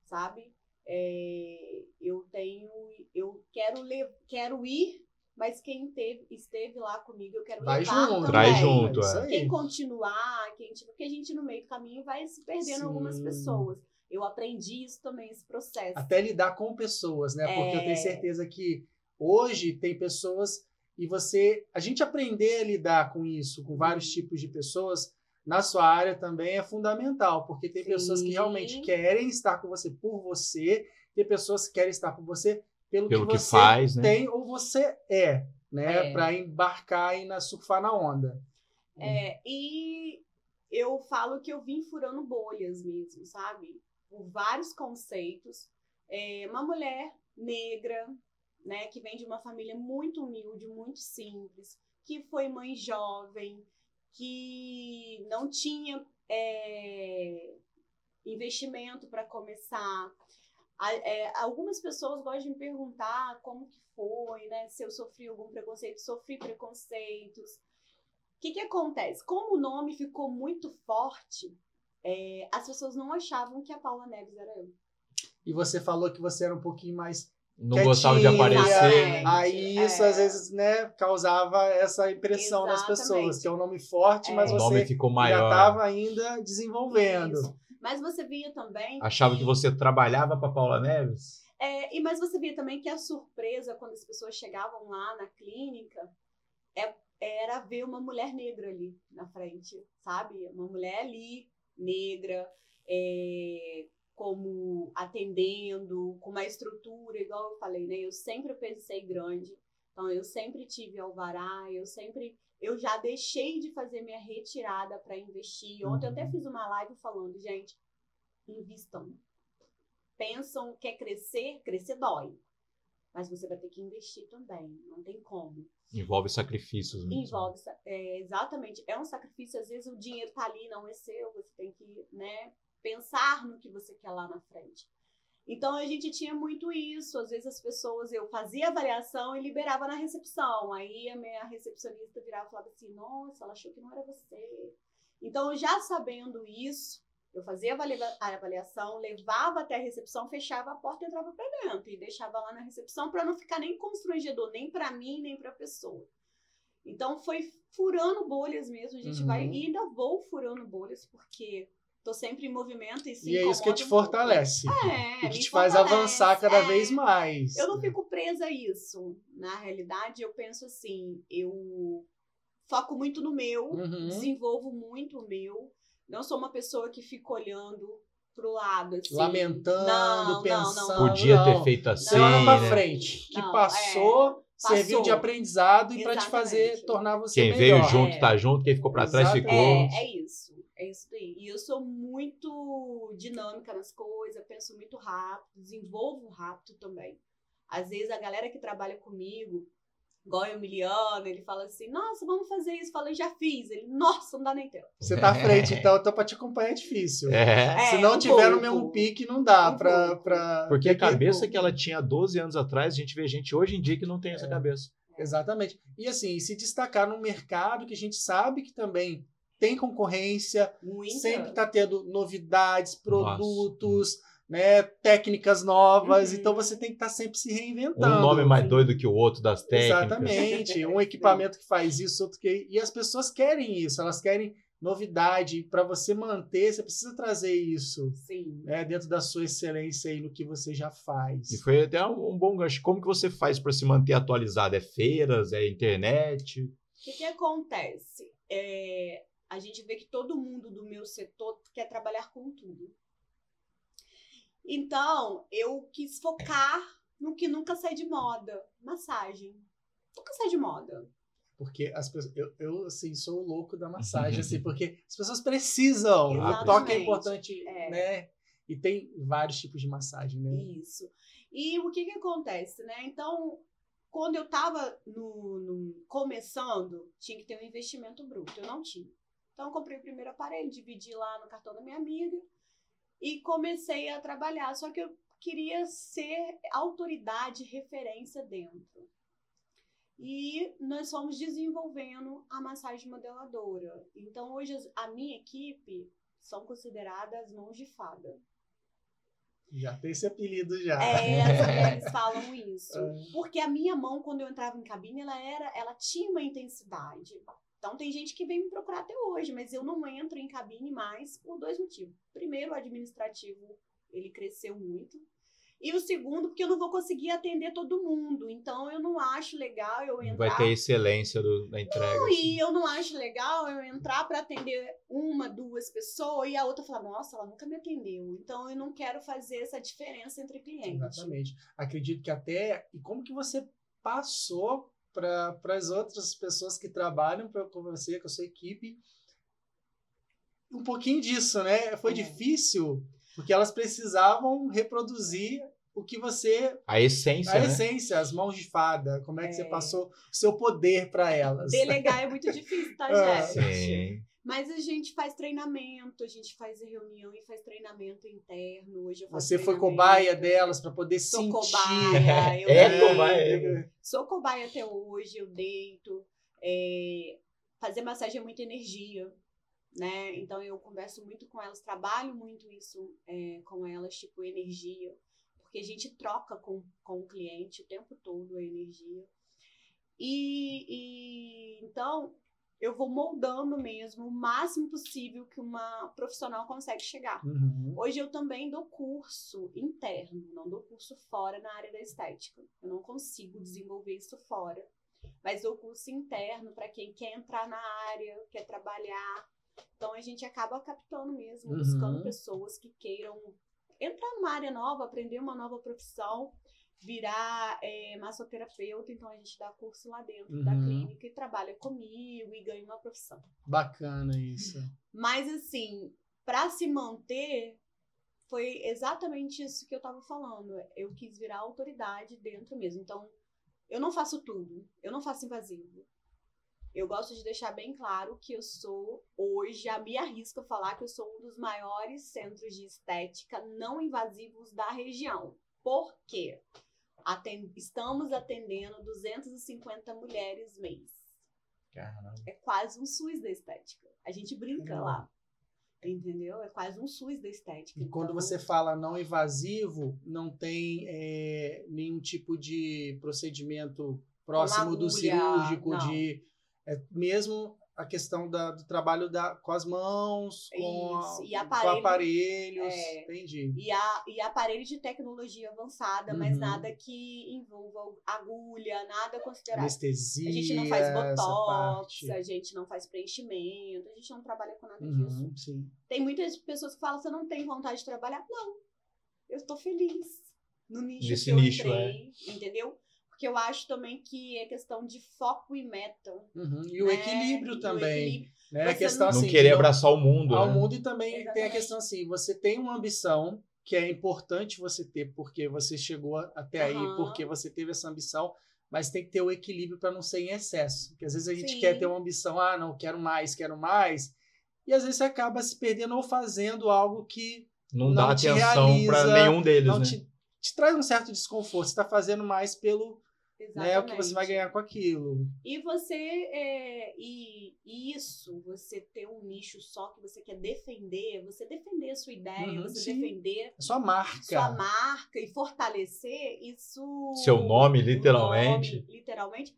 [SPEAKER 4] sabe? É, eu tenho, eu quero le, quero ir, mas quem teve, esteve lá comigo, eu quero
[SPEAKER 3] vai
[SPEAKER 4] levar
[SPEAKER 3] junto,
[SPEAKER 4] também.
[SPEAKER 2] Junto, é.
[SPEAKER 4] Quem continuar, quem, tipo, porque a gente no meio do caminho vai se perdendo Sim. algumas pessoas. Eu aprendi isso também, esse processo.
[SPEAKER 3] Até lidar com pessoas, né? Porque é... eu tenho é. certeza que hoje tem pessoas e você. A gente aprender a lidar com isso, com vários uhum. tipos de pessoas, na sua área também é fundamental, porque tem Sim. pessoas que realmente querem estar com você por você, tem pessoas que querem estar com você pelo, pelo que, você que faz, né? tem ou você é, né? É. Para embarcar e na, surfar na onda.
[SPEAKER 4] É, e eu falo que eu vim furando bolhas mesmo, sabe? Por vários conceitos. É uma mulher negra, né, que vem de uma família muito humilde, muito simples, que foi mãe jovem, que não tinha é, investimento para começar. É, algumas pessoas gostam de me perguntar como que foi, né? Se eu sofri algum preconceito, sofri preconceitos. O que, que acontece? Como o nome ficou muito forte, é, as pessoas não achavam que a Paula Neves era eu.
[SPEAKER 3] E você falou que você era um pouquinho mais
[SPEAKER 2] não gostava de aparecer.
[SPEAKER 3] Aí isso é. às vezes né, causava essa impressão Exatamente. nas pessoas, que é um nome forte, é. mas você o nome ficou maior. já estava ainda desenvolvendo. Isso.
[SPEAKER 4] Mas você via também.
[SPEAKER 2] Achava que, que você trabalhava para Paula Neves?
[SPEAKER 4] É, e mas você via também que a surpresa quando as pessoas chegavam lá na clínica é, era ver uma mulher negra ali na frente, sabe? Uma mulher ali negra, é, como atendendo, com uma estrutura, igual eu falei, né? Eu sempre pensei grande. Então, eu sempre tive alvará, eu sempre. Eu já deixei de fazer minha retirada para investir. Ontem eu até uhum. fiz uma live falando, gente, invistam. Pensam que é crescer, crescer dói. Mas você vai ter que investir também, não tem como.
[SPEAKER 2] Envolve sacrifícios mesmo.
[SPEAKER 4] Envolve, é, exatamente. É um sacrifício, às vezes o dinheiro tá ali, não é seu, você tem que, né, pensar no que você quer lá na frente. Então a gente tinha muito isso. Às vezes as pessoas, eu fazia avaliação e liberava na recepção. Aí a minha recepcionista virava e falava assim: Nossa, ela achou que não era você. Então, já sabendo isso, eu fazia a avaliação, levava até a recepção, fechava a porta e entrava para dentro e deixava lá na recepção para não ficar nem constrangedor, nem para mim, nem para a pessoa. Então foi furando bolhas mesmo. A gente uhum. vai e ainda vou furando bolhas porque tô sempre em movimento e se
[SPEAKER 3] E é isso que te fortalece. É, e que te faz avançar cada é. vez mais.
[SPEAKER 4] Eu não fico presa a isso. Na realidade, eu penso assim, eu foco muito no meu, uhum. desenvolvo muito o meu. Não sou uma pessoa que fica olhando pro lado, assim.
[SPEAKER 3] Lamentando, não, pensando. Não, não,
[SPEAKER 2] Podia ter feito assim.
[SPEAKER 3] Não, pra né? frente. Que passou, é, serviu de aprendizado e para te fazer tornar você
[SPEAKER 2] quem
[SPEAKER 3] melhor.
[SPEAKER 2] Quem veio junto é. tá junto, quem ficou para trás ficou.
[SPEAKER 4] É, é isso. É isso daí. E eu sou muito dinâmica nas coisas, penso muito rápido, desenvolvo rápido também. Às vezes a galera que trabalha comigo, igual Emiliano, ele fala assim: Nossa, vamos fazer isso. Fala, já fiz. Ele, nossa, não dá nem tempo.
[SPEAKER 3] Você tá à frente, então, então pra te acompanhar é difícil. É. Se é, não um tiver pouco. no mesmo pique, não dá um pra, pra.
[SPEAKER 2] Porque a cabeça que ela tinha 12 anos atrás, a gente vê gente hoje em dia que não tem é. essa cabeça.
[SPEAKER 3] Exatamente. E assim, se destacar num mercado que a gente sabe que também tem concorrência, Muita. sempre está tendo novidades, produtos, Nossa. Né, técnicas novas. Uhum. Então você tem que estar tá sempre se reinventando.
[SPEAKER 2] Um nome mais doido que o outro das técnicas.
[SPEAKER 3] Exatamente. um equipamento que faz isso, outro que. E as pessoas querem isso, elas querem novidade. Para você manter, você precisa trazer isso né, dentro da sua excelência aí no que você já faz.
[SPEAKER 2] E foi até um bom gancho. Como que você faz para se manter atualizado? É feiras? É internet?
[SPEAKER 4] O que, que acontece? É, a gente vê que todo mundo do meu setor quer trabalhar com tudo. Então, eu quis focar no que nunca sai de moda, massagem. Nunca sai de moda.
[SPEAKER 3] Porque as pessoas, eu, eu assim, sou o louco da massagem, assim, porque as pessoas precisam. Exatamente. O toque é importante, é. né? E tem vários tipos de massagem, né?
[SPEAKER 4] Isso. E o que que acontece, né? Então, quando eu estava no, no, começando, tinha que ter um investimento bruto. Eu não tinha. Então, eu comprei o primeiro aparelho, dividi lá no cartão da minha amiga e comecei a trabalhar. Só que eu queria ser autoridade, referência dentro. E nós fomos desenvolvendo a massagem modeladora. Então, hoje, a minha equipe são consideradas mãos de fada.
[SPEAKER 3] Já tem esse apelido já.
[SPEAKER 4] É, as mulheres falam isso. É. Porque a minha mão, quando eu entrava em cabine, ela era, ela tinha uma intensidade. Então tem gente que vem me procurar até hoje, mas eu não entro em cabine mais por dois motivos. Primeiro, o administrativo ele cresceu muito. E o segundo, porque eu não vou conseguir atender todo mundo. Então, eu não acho legal eu entrar.
[SPEAKER 2] Vai ter excelência do, da entrega.
[SPEAKER 4] Não, assim. e eu não acho legal eu entrar para atender uma, duas pessoas e a outra falar, nossa, ela nunca me atendeu. Então, eu não quero fazer essa diferença entre clientes.
[SPEAKER 3] Exatamente. Acredito que até. E como que você passou para as outras pessoas que trabalham pra, com você, com a sua equipe. Um pouquinho disso, né? Foi é. difícil, porque elas precisavam reproduzir o que você.
[SPEAKER 2] A essência,
[SPEAKER 3] A
[SPEAKER 2] né?
[SPEAKER 3] essência, as mãos de fada, como é que você
[SPEAKER 4] É.
[SPEAKER 3] passou o seu poder para elas.
[SPEAKER 4] Delegar é muito difícil, tá,
[SPEAKER 3] Ah,
[SPEAKER 4] gente?
[SPEAKER 2] Sim.
[SPEAKER 4] Mas a gente faz treinamento, a gente faz reunião e faz treinamento interno. Hoje eu
[SPEAKER 3] Você foi cobaia delas para poder
[SPEAKER 4] Sou
[SPEAKER 3] sentir.
[SPEAKER 4] cobaia, eu
[SPEAKER 2] É
[SPEAKER 4] deito.
[SPEAKER 2] cobaia.
[SPEAKER 4] Sou cobaia até hoje, eu deito. É, fazer massagem é muita energia, né? Então eu converso muito com elas, trabalho muito isso é, com elas, tipo energia. Porque a gente troca com, com o cliente o tempo todo a energia. E, e então eu vou moldando mesmo o máximo possível que uma profissional consegue chegar.
[SPEAKER 3] Uhum.
[SPEAKER 4] Hoje eu também dou curso interno, não dou curso fora na área da estética. Eu não consigo desenvolver isso fora. Mas dou curso interno para quem quer entrar na área, quer trabalhar. Então a gente acaba captando mesmo,
[SPEAKER 3] Uhum.
[SPEAKER 4] buscando pessoas que queiram entrar numa área nova, aprender uma nova profissão, virar é, massoterapeuta. Então a gente dá curso lá dentro da
[SPEAKER 3] Uhum.
[SPEAKER 4] clínica e trabalha comigo e ganha uma profissão.
[SPEAKER 3] Bacana isso.
[SPEAKER 4] Mas assim, para se manter, foi exatamente isso que eu tava falando. Eu quis virar autoridade dentro mesmo. Então, eu não faço tudo. Eu não faço invasivo. Eu gosto de deixar bem claro que eu sou, hoje, já me arrisco a falar que eu sou um dos maiores centros de estética não invasivos da região. Por quê? Estamos atendendo 250 mulheres mês
[SPEAKER 2] Caramba.
[SPEAKER 4] é quase um SUS da estética. A gente brinca lá. Entendeu? É quase um SUS da estética.
[SPEAKER 3] E quando
[SPEAKER 4] Então,
[SPEAKER 3] você fala não invasivo, não tem é, nenhum tipo de procedimento próximo do
[SPEAKER 4] agulha,
[SPEAKER 3] cirúrgico,
[SPEAKER 4] não.
[SPEAKER 3] de é, mesmo a questão da- do trabalho da, com as mãos, com,
[SPEAKER 4] Isso, e
[SPEAKER 3] com
[SPEAKER 4] aparelho-
[SPEAKER 3] aparelhos.
[SPEAKER 4] é.
[SPEAKER 3] Entendi.
[SPEAKER 4] E, a, e aparelho de tecnologia avançada, mas
[SPEAKER 3] Uhum.
[SPEAKER 4] nada que envolva agulha, nada considerado.
[SPEAKER 3] Anestesia.
[SPEAKER 4] A gente não faz botox, a gente não faz preenchimento, a gente não trabalha com nada disso.
[SPEAKER 3] Uhum, sim.
[SPEAKER 4] Tem muitas pessoas que falam, você não tem vontade de trabalhar? Não, eu estou feliz no nicho que eu
[SPEAKER 2] nicho,
[SPEAKER 4] entrei, entendeu? Porque eu acho também que é questão de foco e meta.
[SPEAKER 3] Uhum. E o
[SPEAKER 4] né?
[SPEAKER 3] equilíbrio
[SPEAKER 4] E o
[SPEAKER 3] também.
[SPEAKER 4] equilíbrio.
[SPEAKER 3] Né? A questão
[SPEAKER 4] não-
[SPEAKER 2] Não
[SPEAKER 3] assim,
[SPEAKER 2] querer abraçar o mundo,
[SPEAKER 3] ao
[SPEAKER 2] né?
[SPEAKER 3] mundo e também tem a
[SPEAKER 4] Exatamente.
[SPEAKER 3] questão assim, você tem uma ambição que é importante você ter porque você chegou até aí,
[SPEAKER 4] Aham.
[SPEAKER 3] porque você teve essa ambição, mas tem que ter o equilíbrio para não ser em excesso. Porque às vezes a gente
[SPEAKER 4] Sim.
[SPEAKER 3] quer ter uma ambição, ah, não, quero mais, quero mais, e às vezes você acaba se perdendo ou fazendo algo que
[SPEAKER 2] Não,
[SPEAKER 3] não
[SPEAKER 2] dá
[SPEAKER 3] te
[SPEAKER 2] atenção pra
[SPEAKER 3] realiza,
[SPEAKER 2] nenhum deles,
[SPEAKER 3] não
[SPEAKER 2] né?
[SPEAKER 3] te, te traz um certo desconforto. Você está fazendo mais pelo né, o que você vai
[SPEAKER 4] Exatamente.
[SPEAKER 3] ganhar com aquilo.
[SPEAKER 4] E você, é, e e isso, você ter um nicho só que você quer defender, você defender a sua ideia,
[SPEAKER 3] Uhum,
[SPEAKER 4] você
[SPEAKER 3] sim.
[SPEAKER 4] defender
[SPEAKER 3] A sua marca.
[SPEAKER 4] sua marca e fortalecer isso.
[SPEAKER 2] Seu nome, literalmente.
[SPEAKER 4] nome, literalmente.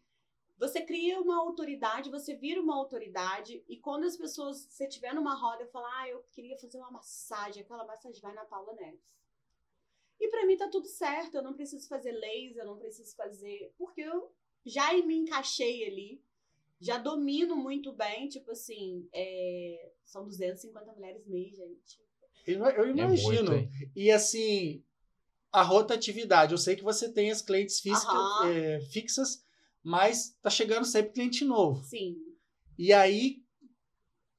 [SPEAKER 4] Você cria uma autoridade, você vira uma autoridade, e quando as pessoas, você estiver numa roda e falar, ah, eu queria fazer uma massagem, aquela massagem vai na Paula Neves. E pra mim tá tudo certo, eu não preciso fazer laser, eu não preciso fazer. Porque eu já me encaixei ali, já domino muito bem, tipo assim, é, são 250 mulheres mês, gente.
[SPEAKER 3] Eu, eu
[SPEAKER 2] É
[SPEAKER 3] imagino.
[SPEAKER 2] muito?
[SPEAKER 3] E assim, a rotatividade. Eu sei que você tem as clientes física- é, fixas, mas tá chegando sempre cliente novo.
[SPEAKER 4] Sim,
[SPEAKER 3] E aí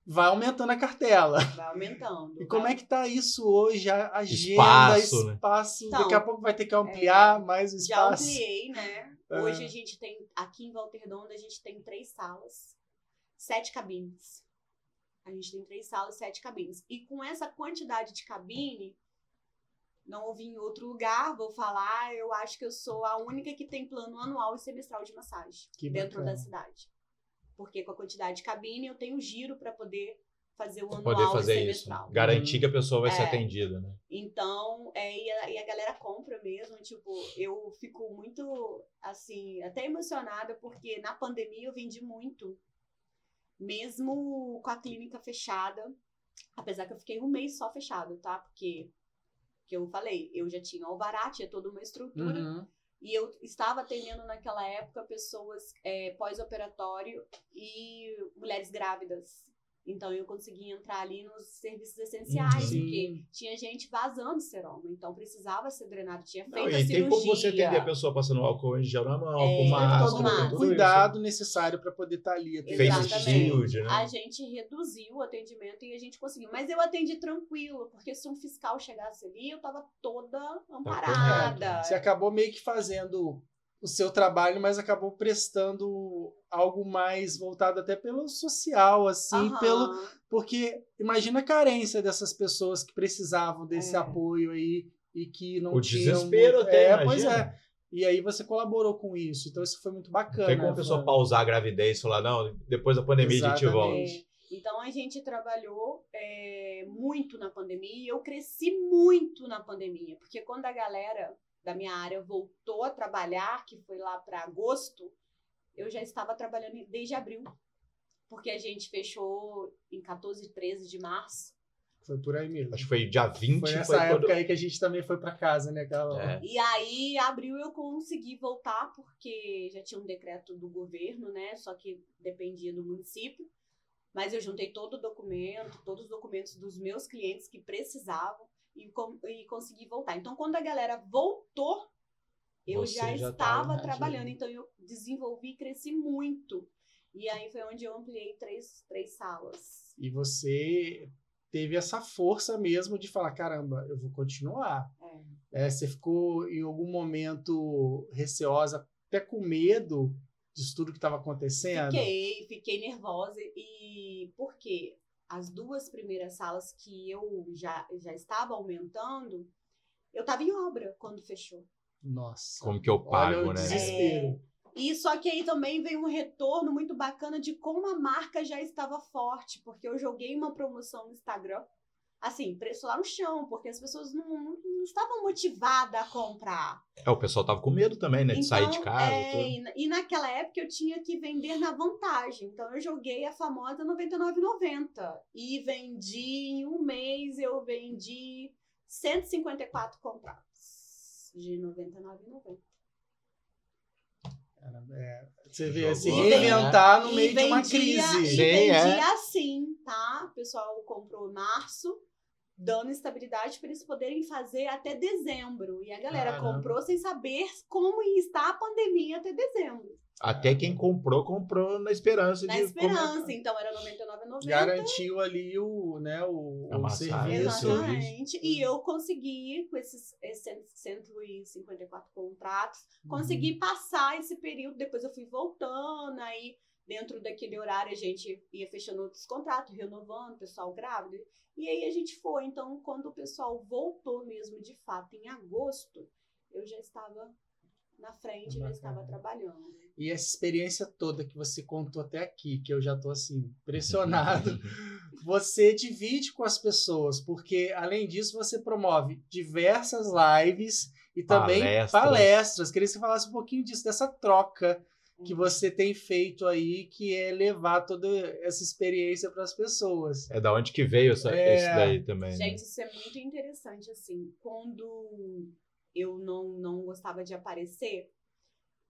[SPEAKER 3] vai aumentando a cartela.
[SPEAKER 4] vai aumentando.
[SPEAKER 3] E como é que tá isso hoje? A agenda,
[SPEAKER 2] Espaço, né?
[SPEAKER 3] espaço.
[SPEAKER 4] Então,
[SPEAKER 3] Daqui a pouco vai ter que ampliar mais o
[SPEAKER 4] Já
[SPEAKER 3] espaço.
[SPEAKER 4] ampliei, né?
[SPEAKER 3] Ah.
[SPEAKER 4] Hoje a gente tem, aqui em Volta Redonda, a gente tem três salas, sete cabines. A gente tem três salas, sete cabines. E com essa quantidade de cabine, não ouvi em outro lugar, vou falar, eu acho que eu sou a única que tem plano anual e semestral de massagem
[SPEAKER 3] Que
[SPEAKER 4] dentro
[SPEAKER 3] bacana.
[SPEAKER 4] da cidade. Porque com a quantidade de cabine, eu tenho giro para poder fazer o anual
[SPEAKER 2] Poder
[SPEAKER 4] e
[SPEAKER 2] fazer isso. Garantir que a pessoa vai ser
[SPEAKER 4] É.
[SPEAKER 2] atendida, né?
[SPEAKER 4] Então, é, e, a, e a galera compra mesmo, tipo, eu fico muito, assim, até emocionada, porque na pandemia eu vendi muito, mesmo com a clínica fechada, apesar que eu fiquei um mês só fechado, tá? Porque, que eu falei, eu já tinha alvará, tinha toda uma estrutura,
[SPEAKER 3] Uhum.
[SPEAKER 4] E eu estava atendendo naquela época pessoas é, pós-operatório e mulheres grávidas. Então eu consegui entrar ali nos serviços essenciais,
[SPEAKER 3] Sim.
[SPEAKER 4] porque tinha gente vazando seroma, então precisava ser drenado, tinha feito
[SPEAKER 2] Não,
[SPEAKER 4] a
[SPEAKER 2] e tem
[SPEAKER 4] cirurgia.
[SPEAKER 2] como você atender a pessoa passando álcool em gel na mão,
[SPEAKER 4] É,
[SPEAKER 2] máscara,
[SPEAKER 3] o cuidado necessário para poder estar ali.
[SPEAKER 2] isso. Face
[SPEAKER 4] Exatamente.
[SPEAKER 2] shield, né?
[SPEAKER 4] A gente reduziu o atendimento e a gente conseguiu. Mas eu atendi tranquilo, porque se um fiscal chegasse ali, eu tava toda amparada.
[SPEAKER 3] Você acabou meio que fazendo o seu trabalho, mas acabou prestando algo mais voltado até pelo social, assim,
[SPEAKER 4] Aham.
[SPEAKER 3] pelo porque imagina a carência dessas pessoas que precisavam desse
[SPEAKER 4] É.
[SPEAKER 3] apoio aí e que não
[SPEAKER 2] O
[SPEAKER 3] tinham.
[SPEAKER 2] desespero
[SPEAKER 3] muito-
[SPEAKER 2] até,
[SPEAKER 3] É, pois
[SPEAKER 2] imagina.
[SPEAKER 3] é. E aí você colaborou com isso, então isso foi muito bacana.
[SPEAKER 2] Tem como a pessoa pausar a gravidez e falar, não, depois da pandemia a gente volta.
[SPEAKER 3] Exatamente.
[SPEAKER 4] Então a gente trabalhou é, muito na pandemia e eu cresci muito na pandemia, porque quando a galera da minha área voltou a trabalhar, que foi lá para agosto, eu já estava trabalhando desde abril, porque a gente fechou em 14 e 13 de março.
[SPEAKER 3] Foi por aí mesmo.
[SPEAKER 2] Acho que foi dia 20,
[SPEAKER 3] Foi
[SPEAKER 2] foi,
[SPEAKER 3] nessa época
[SPEAKER 2] quando...
[SPEAKER 3] aí que a gente também foi para casa, né?
[SPEAKER 2] É.
[SPEAKER 4] E aí, abril eu consegui voltar, porque já tinha um decreto do governo, né? Só que dependia do município. Mas eu juntei todo o documento, todos os documentos dos meus clientes que precisavam e, com- e consegui voltar. Então, quando a galera voltou, eu
[SPEAKER 2] Você
[SPEAKER 4] já,
[SPEAKER 2] já
[SPEAKER 4] estava
[SPEAKER 2] tava
[SPEAKER 4] trabalhando. Então, eu desenvolvi e cresci muito. E aí foi onde eu ampliei três, três salas.
[SPEAKER 3] E você teve essa força mesmo de falar, caramba, eu vou continuar.
[SPEAKER 4] É.
[SPEAKER 3] É, você ficou em algum momento receosa, até com medo disso tudo que estava acontecendo?
[SPEAKER 4] Fiquei, fiquei nervosa e porque as duas primeiras salas que eu já, já estava aumentando, eu estava em obra quando fechou.
[SPEAKER 3] Nossa.
[SPEAKER 2] Como que eu
[SPEAKER 3] Olha
[SPEAKER 2] pago,
[SPEAKER 3] o
[SPEAKER 2] né?
[SPEAKER 3] desespero.
[SPEAKER 4] E só que aí também veio um retorno muito bacana de como a marca já estava forte, porque eu joguei uma promoção no Instagram, assim, preço lá no chão, porque as pessoas não, não, não estavam motivadas a comprar.
[SPEAKER 2] É, o pessoal tava com medo também, né? De sair de casa.
[SPEAKER 4] é, e, e naquela época eu tinha que vender na vantagem. Então eu joguei a famosa R$ 99,90. E vendi em um mês, eu vendi 154 contratos de R$ 99,90.
[SPEAKER 3] Cara, é, você vê,
[SPEAKER 2] Jogou,
[SPEAKER 3] se
[SPEAKER 2] né?
[SPEAKER 3] reinventar no
[SPEAKER 4] E
[SPEAKER 3] meio de uma
[SPEAKER 4] vendia-
[SPEAKER 3] crise.
[SPEAKER 4] E
[SPEAKER 2] Sim,
[SPEAKER 4] vendi
[SPEAKER 2] é.
[SPEAKER 4] assim, tá? O pessoal comprou em março, dando estabilidade para eles poderem fazer até dezembro. E a galera
[SPEAKER 3] Caramba.
[SPEAKER 4] comprou sem saber como estar a pandemia até dezembro.
[SPEAKER 2] Até quem comprou, comprou na esperança
[SPEAKER 4] Na
[SPEAKER 2] de.
[SPEAKER 4] esperança, então era R$ 99,90.
[SPEAKER 3] Garantiu ali o, né, o,
[SPEAKER 2] A
[SPEAKER 3] o serviço.
[SPEAKER 4] Exatamente. E eu consegui, com esses, esses 154 contratos,
[SPEAKER 3] Uhum.
[SPEAKER 4] consegui passar esse período. Depois eu fui voltando, aí dentro daquele horário a gente ia fechando outros contratos, renovando, pessoal grávido. E aí a gente foi. Então, quando o pessoal voltou mesmo, de fato, em agosto, eu já estava na frente, já estava trabalhando.
[SPEAKER 3] E essa experiência toda que você contou até aqui, que eu já tô assim, impressionado, você divide com as pessoas, porque além disso você promove diversas lives e também
[SPEAKER 2] Palestras.
[SPEAKER 3] palestras. Queria que você falasse um pouquinho disso, dessa troca que
[SPEAKER 4] Hum.
[SPEAKER 3] você tem feito aí, que é levar toda essa experiência para as pessoas.
[SPEAKER 2] É da onde que veio essa,
[SPEAKER 3] É.
[SPEAKER 2] esse daí também. né?
[SPEAKER 4] Gente, isso é muito interessante, assim. Quando eu não, não gostava de aparecer,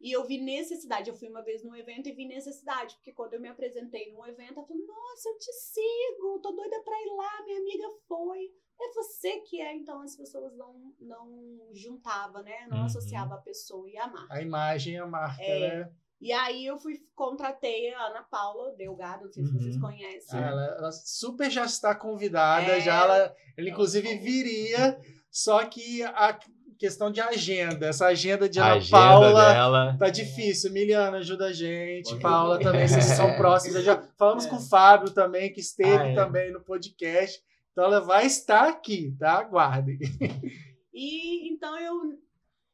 [SPEAKER 4] e eu vi necessidade. Eu fui uma vez num evento e vi necessidade, porque quando eu me apresentei num evento, eu falei, nossa, eu te sigo, tô doida pra ir lá, minha amiga foi. É você que é, então as pessoas não, não juntavam, né? Não
[SPEAKER 2] Uhum.
[SPEAKER 4] associava a pessoa e a marca.
[SPEAKER 3] A imagem e a marca,
[SPEAKER 4] É.
[SPEAKER 3] né?
[SPEAKER 4] E aí eu fui, contratei a Ana Paula Delgado, não sei se
[SPEAKER 2] Uhum.
[SPEAKER 4] vocês conhecem.
[SPEAKER 3] Ah, ela, ela super já está convidada,
[SPEAKER 4] É.
[SPEAKER 3] já ela, ela inclusive viria, só que a questão de agenda, essa agenda de
[SPEAKER 2] A
[SPEAKER 3] Ana
[SPEAKER 2] agenda
[SPEAKER 3] Paula
[SPEAKER 2] dela.
[SPEAKER 3] tá difícil. Miliana ajuda a gente, Paula também, vocês são próximos. Já falamos
[SPEAKER 4] É.
[SPEAKER 3] com o Fábio também, que esteve
[SPEAKER 2] Ah, é.
[SPEAKER 3] também no podcast. Então ela vai estar aqui, tá? Aguardem.
[SPEAKER 4] E então eu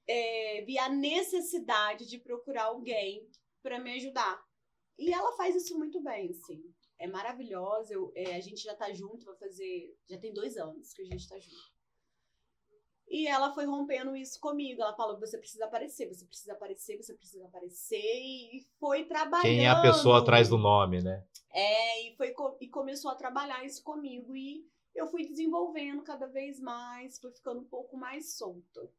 [SPEAKER 4] é, vi a necessidade de procurar alguém para me ajudar. E ela faz isso muito bem, assim. É maravilhosa. Eu, é, a gente já tá junto, vai fazer. Já tem dois anos que a gente tá junto. E ela foi rompendo isso comigo. Ela falou: você precisa aparecer, você precisa aparecer, você precisa aparecer. E foi trabalhando.
[SPEAKER 2] Quem é a pessoa atrás do nome, né?
[SPEAKER 4] É, e, foi, e começou a trabalhar isso comigo. E eu fui desenvolvendo cada vez mais, fui ficando um pouco mais solta.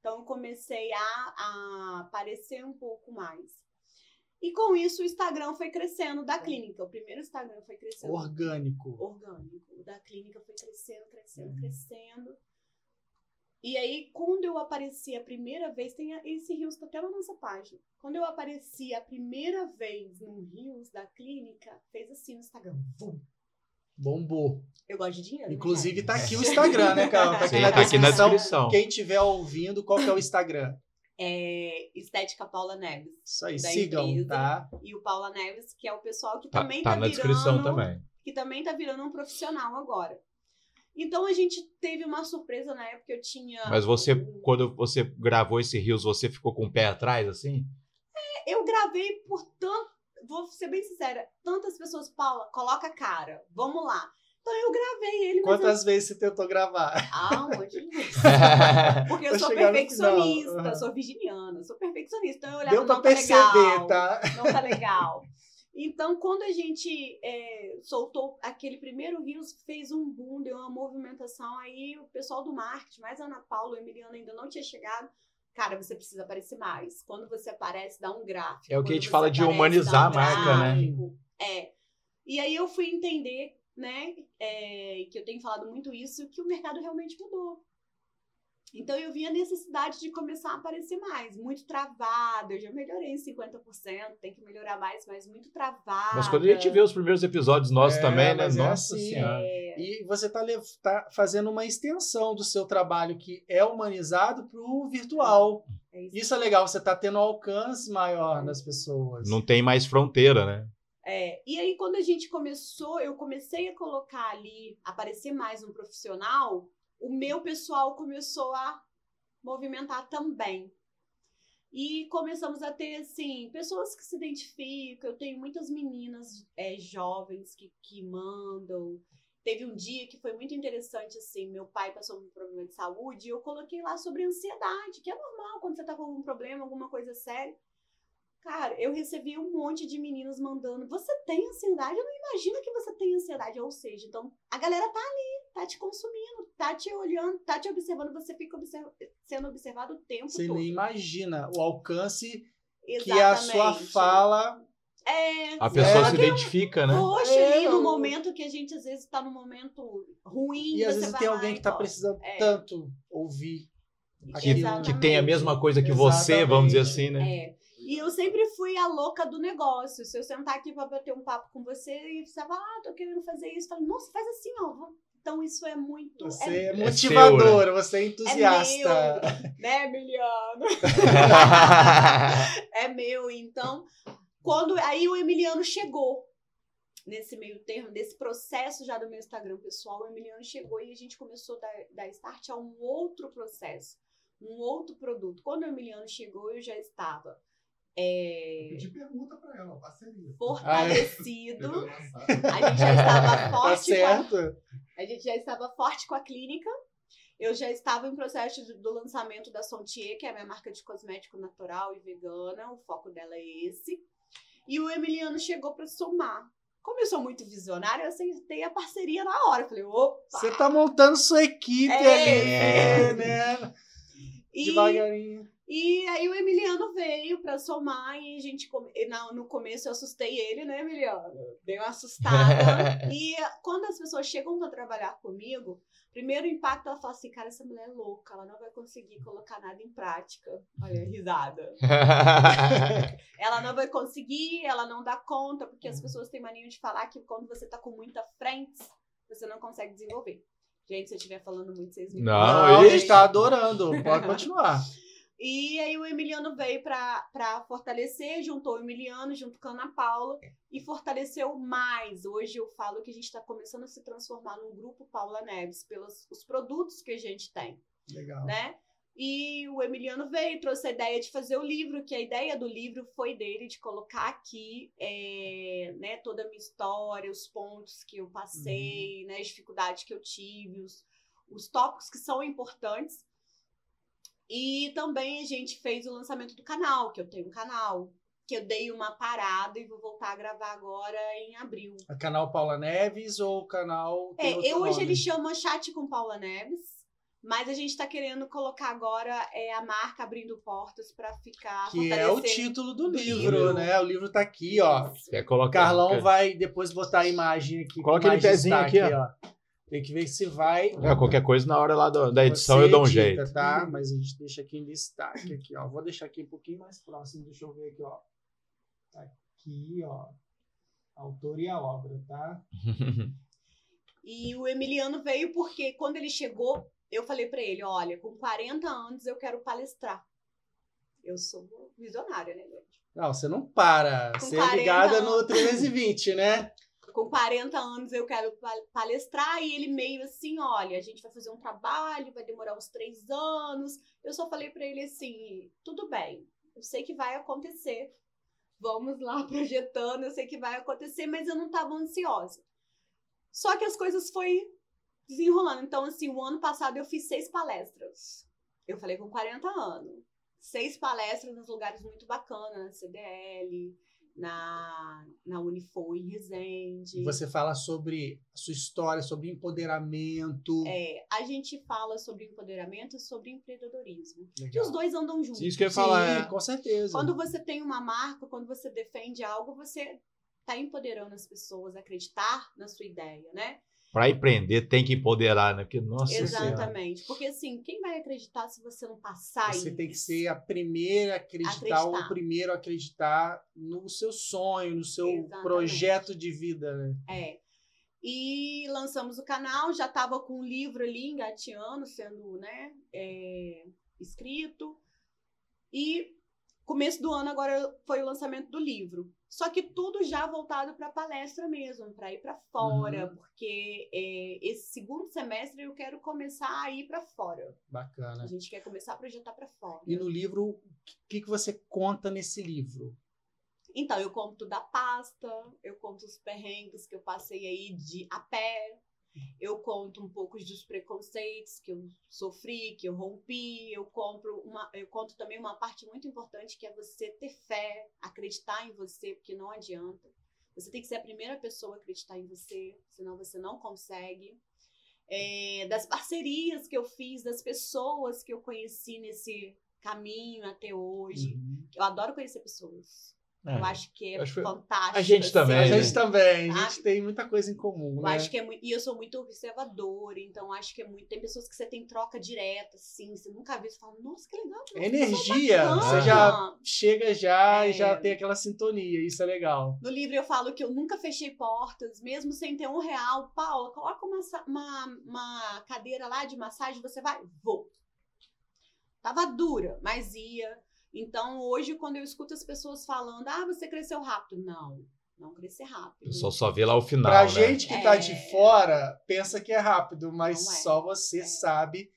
[SPEAKER 4] Então, eu comecei a, a aparecer um pouco mais. E com isso o Instagram foi crescendo da clínica. O primeiro Instagram foi crescendo.
[SPEAKER 3] Orgânico.
[SPEAKER 4] Orgânico. O da clínica foi crescendo, crescendo, uhum. crescendo. E aí, quando eu apareci a primeira vez, tem esse Rios tá até na nossa página. Quando eu apareci a primeira vez no Rios da clínica, fez assim no Instagram. Bum.
[SPEAKER 3] Bombou.
[SPEAKER 4] Eu gosto de dinheiro.
[SPEAKER 3] Né, Inclusive, tá aqui o Instagram, né, Carol? Tá aqui, Sim, na, tá aqui na descrição. Quem estiver ouvindo, qual que é o Instagram?
[SPEAKER 4] É Estética Paula Neves.
[SPEAKER 3] Isso aí, sigam, empresa, tá?
[SPEAKER 4] E o Paula Neves, que é o pessoal que tá, também
[SPEAKER 2] tá,
[SPEAKER 4] tá,
[SPEAKER 2] na
[SPEAKER 4] virando,
[SPEAKER 2] descrição também.
[SPEAKER 4] Que também tá virando um profissional agora. Então a gente teve uma surpresa na época, eu tinha.
[SPEAKER 2] Mas você, quando você gravou esse Rios, você ficou com o pé atrás, assim?
[SPEAKER 4] É, eu gravei por tanto. Vou ser bem sincera, tantas pessoas, Paula, coloca a cara, vamos lá. Então eu gravei ele.
[SPEAKER 3] Quantas
[SPEAKER 4] eu...
[SPEAKER 3] vezes você tentou gravar?
[SPEAKER 4] Ah, um monte de vezes. Porque eu sou perfeccionista, uhum. sou virginiana, sou perfeccionista. Então eu olhava,
[SPEAKER 3] Deu pra
[SPEAKER 4] não
[SPEAKER 3] tá perceber,
[SPEAKER 4] legal,
[SPEAKER 3] tá?
[SPEAKER 4] Não tá legal. Então, quando a gente é, soltou aquele primeiro Rios, fez um boom, deu uma movimentação. Aí o pessoal do marketing, mais a Ana Paula, o Emiliano ainda não tinha chegado. Cara, você precisa aparecer mais. Quando você aparece, dá um gráfico.
[SPEAKER 2] É o
[SPEAKER 4] que
[SPEAKER 2] a gente fala de humanizar um a marca, né?
[SPEAKER 4] É. E aí eu fui entender, né, é, que eu tenho falado muito isso, que o mercado realmente mudou. Então eu vi a necessidade de começar a aparecer mais, muito travada. Eu já melhorei em 50%, tem que melhorar mais, mas muito travada.
[SPEAKER 2] Mas quando a gente vê os primeiros episódios nossos é, também, né? É Nossa assim, Senhora.
[SPEAKER 3] É... E você está tá fazendo uma extensão do seu trabalho que é humanizado para o virtual. É isso. isso. é legal, você está tendo um alcance maior nas pessoas.
[SPEAKER 2] Não tem mais fronteira, né?
[SPEAKER 4] É, e aí, quando a gente começou, eu comecei a colocar ali, aparecer mais um profissional, o meu pessoal começou a movimentar também. E começamos a ter, assim, pessoas que se identificam. Eu tenho muitas meninas é, jovens que, que mandam. Teve um dia que foi muito interessante, assim, meu pai passou um problema de saúde e eu coloquei lá sobre ansiedade, que é normal quando você tá com algum problema, alguma coisa séria. Cara, eu recebi um monte de meninos mandando: Você tem ansiedade? Eu não imagino que você tem ansiedade. Ou seja, então a galera tá ali, tá te consumindo, tá te olhando, tá te observando. Você fica observ sendo observado o tempo
[SPEAKER 3] você
[SPEAKER 4] todo.
[SPEAKER 3] Você nem imagina o alcance Exatamente. que a sua fala.
[SPEAKER 4] É,
[SPEAKER 2] a pessoa é, se identifica, né?
[SPEAKER 4] Poxa, é, ali no momento que a gente às vezes tá num momento ruim.
[SPEAKER 3] E às vezes tem alguém que tá precisando é. tanto ouvir.
[SPEAKER 2] Que, que tem a mesma coisa que Exatamente. você, vamos dizer assim, né?
[SPEAKER 4] É. E eu sempre fui a louca do negócio. Se eu sentar aqui para bater um papo com você e você fala, ah, tô querendo fazer isso, eu falo, nossa, faz assim, ó. Então isso é muito.
[SPEAKER 3] Você é, é motivadora, né? você é entusiasta.
[SPEAKER 4] É meu, né, Emiliano? é meu. Então, quando aí o Emiliano chegou nesse meio termo, desse processo já do meu Instagram pessoal, o Emiliano chegou e a gente começou a dar, dar start a um outro processo, um outro produto. Quando o Emiliano chegou, eu já estava é,
[SPEAKER 1] Pedi pergunta para ela, parceria.
[SPEAKER 4] Fortalecido. a gente já estava
[SPEAKER 3] tá
[SPEAKER 4] forte.
[SPEAKER 3] Tá certo.
[SPEAKER 4] A, a, gente já estava forte com a clínica. Eu já estava em processo do lançamento da Sontier, que é a minha marca de cosmético natural e vegana. O foco dela é esse. E o Emiliano chegou para somar. Como eu sou muito visionária, eu aceitei a parceria na hora. Eu falei, opa!
[SPEAKER 3] Você tá montando sua equipe é, ali, né? Devagarinho.
[SPEAKER 4] E aí o Emiliano veio para somar e a gente no começo eu assustei ele, né, Emiliano? Dei uma assustada. e quando as pessoas chegam para trabalhar comigo, primeiro impacto ela fala assim, cara, essa mulher é louca, ela não vai conseguir colocar nada em prática. Olha, risada. ela não vai conseguir, ela não dá conta, porque as pessoas têm mania de falar que quando você tá com muita frente, você não consegue desenvolver. Gente, se eu estiver falando muito, vocês me
[SPEAKER 3] Não, não a gente tá adorando. Pode continuar.
[SPEAKER 4] E aí o Emiliano veio para fortalecer, juntou o Emiliano junto com a Ana Paula e fortaleceu mais. Hoje eu falo que a gente está começando a se transformar num grupo Paula Neves pelos os produtos que a gente tem.
[SPEAKER 3] Legal.
[SPEAKER 4] Né? E o Emiliano veio, trouxe a ideia de fazer o livro, que a ideia do livro foi dele, de colocar aqui é, né, toda a minha história, os pontos que eu passei, uhum. né, as dificuldades que eu tive, os, os tópicos que são importantes e também a gente fez o lançamento do canal, que eu tenho um canal, que eu dei uma parada e vou voltar a gravar agora em abril.
[SPEAKER 3] O canal Paula Neves ou o canal.
[SPEAKER 4] É, eu hoje ele chama Chat com Paula Neves, Mas a gente está querendo colocar agora é, a marca abrindo portas para ficar.
[SPEAKER 3] Que é o título do livro,
[SPEAKER 4] livro.
[SPEAKER 3] né? O livro tá aqui, ó.
[SPEAKER 2] Quer
[SPEAKER 3] O
[SPEAKER 2] colocar?
[SPEAKER 3] Carlão vai depois botar a imagem aqui.
[SPEAKER 2] Coloca ele
[SPEAKER 3] mais
[SPEAKER 2] pezinho
[SPEAKER 3] destaque,
[SPEAKER 2] aqui, ó.
[SPEAKER 3] Tem que ver se vai.
[SPEAKER 2] É, qualquer coisa na hora lá do- da edição eu dou um
[SPEAKER 3] edita,
[SPEAKER 2] jeito.
[SPEAKER 3] Tá? Mas a gente deixa aqui em destaque aqui, ó. Vou deixar aqui um pouquinho mais próximo. Deixa eu ver aqui, ó. Tá aqui, ó. Autor e a obra, tá?
[SPEAKER 4] E o Emiliano veio porque quando ele chegou, eu falei para ele: olha, com 40 anos eu quero palestrar. Eu sou visionária, né, gente?
[SPEAKER 3] Não, você não para.
[SPEAKER 4] Com
[SPEAKER 3] Você é
[SPEAKER 4] 40
[SPEAKER 3] ligada
[SPEAKER 4] anos.
[SPEAKER 3] no 320, né?
[SPEAKER 4] Com 40 anos eu quero pa- palestrar e ele meio assim, olha, a gente vai fazer um trabalho, vai demorar uns três anos. Eu só falei pra ele assim, tudo bem, eu sei que vai acontecer. Vamos lá projetando, eu sei que vai acontecer, mas eu não estava ansiosa. Só que as coisas foi desenrolando. Então, assim, o ano passado eu fiz seis palestras. Eu falei com 40 anos. Seis palestras nos lugares muito bacanas, na CDL, na, na Unifor em Resende.
[SPEAKER 3] Você fala sobre a sua história, sobre empoderamento.
[SPEAKER 4] É, a gente fala sobre empoderamento e sobre empreendedorismo. Que
[SPEAKER 3] Legal.
[SPEAKER 4] os dois andam juntos.
[SPEAKER 2] Isso que eu ia
[SPEAKER 3] Sim,
[SPEAKER 2] falar. é.
[SPEAKER 3] com certeza.
[SPEAKER 4] Quando você tem uma marca, quando você defende algo, você está empoderando as pessoas a acreditar na sua ideia, né?
[SPEAKER 2] Pra empreender tem que empoderar, né? Porque, nossa senhora.
[SPEAKER 4] Exatamente. Porque assim, quem vai acreditar se você não passar
[SPEAKER 3] Você
[SPEAKER 4] isso?
[SPEAKER 3] tem que ser a primeira a acreditar, ou o
[SPEAKER 4] Acreditar.
[SPEAKER 3] primeiro a acreditar no seu sonho, no seu
[SPEAKER 4] Exatamente.
[SPEAKER 3] projeto de vida, né?
[SPEAKER 4] É. E lançamos o canal, já estava com o livro ali engateando, sendo né, é, escrito. E começo do ano agora foi o lançamento do livro. Só que tudo já voltado para palestra mesmo, para ir para fora,
[SPEAKER 3] Uhum.
[SPEAKER 4] porque é, esse segundo semestre eu quero começar a ir para fora. A
[SPEAKER 3] Bacana.
[SPEAKER 4] gente quer começar a projetar para fora.
[SPEAKER 3] E no livro, o que, que você conta nesse livro?
[SPEAKER 4] Então, eu conto da pasta, eu conto os perrengues que eu passei aí de a pé, eu conto um pouco dos preconceitos que eu sofri, que eu rompi, eu compro uma, eu conto também uma parte muito importante que é você ter fé, acreditar em você, porque não adianta. Você tem que ser a primeira pessoa a acreditar em você, senão você não consegue. É, das parcerias que eu fiz, das pessoas que eu conheci nesse caminho até hoje.
[SPEAKER 3] Uhum.
[SPEAKER 4] Eu adoro conhecer pessoas.
[SPEAKER 2] É.
[SPEAKER 4] Eu acho que é
[SPEAKER 2] Acho que
[SPEAKER 4] fantástico.
[SPEAKER 2] a gente também,
[SPEAKER 3] A
[SPEAKER 2] né?
[SPEAKER 3] gente também, a
[SPEAKER 4] Ah.
[SPEAKER 3] gente tem muita coisa em comum,
[SPEAKER 4] Eu
[SPEAKER 3] né?
[SPEAKER 4] acho que é muito. E eu sou muito observadora, então acho que é muito. Tem pessoas que você tem troca direta, assim, você nunca viu, você fala, nossa, que legal. que pessoa
[SPEAKER 3] Energia,
[SPEAKER 4] bacana."
[SPEAKER 3] você já chega já
[SPEAKER 4] É.
[SPEAKER 3] e já tem aquela sintonia, isso é legal.
[SPEAKER 4] No livro eu falo que eu nunca fechei portas, mesmo sem ter um real. Paula, coloca uma, uma, uma cadeira lá de massagem, você vai? Vou. Tava dura, mas ia. Então, hoje, quando eu escuto as pessoas falando, ah, você cresceu rápido. Não, não crescer rápido.
[SPEAKER 2] pessoal só vê lá o final,
[SPEAKER 3] pra
[SPEAKER 2] né?
[SPEAKER 3] gente que tá de
[SPEAKER 4] É.
[SPEAKER 3] fora, pensa que é rápido, mas
[SPEAKER 4] é.
[SPEAKER 3] só você
[SPEAKER 4] É.
[SPEAKER 3] sabe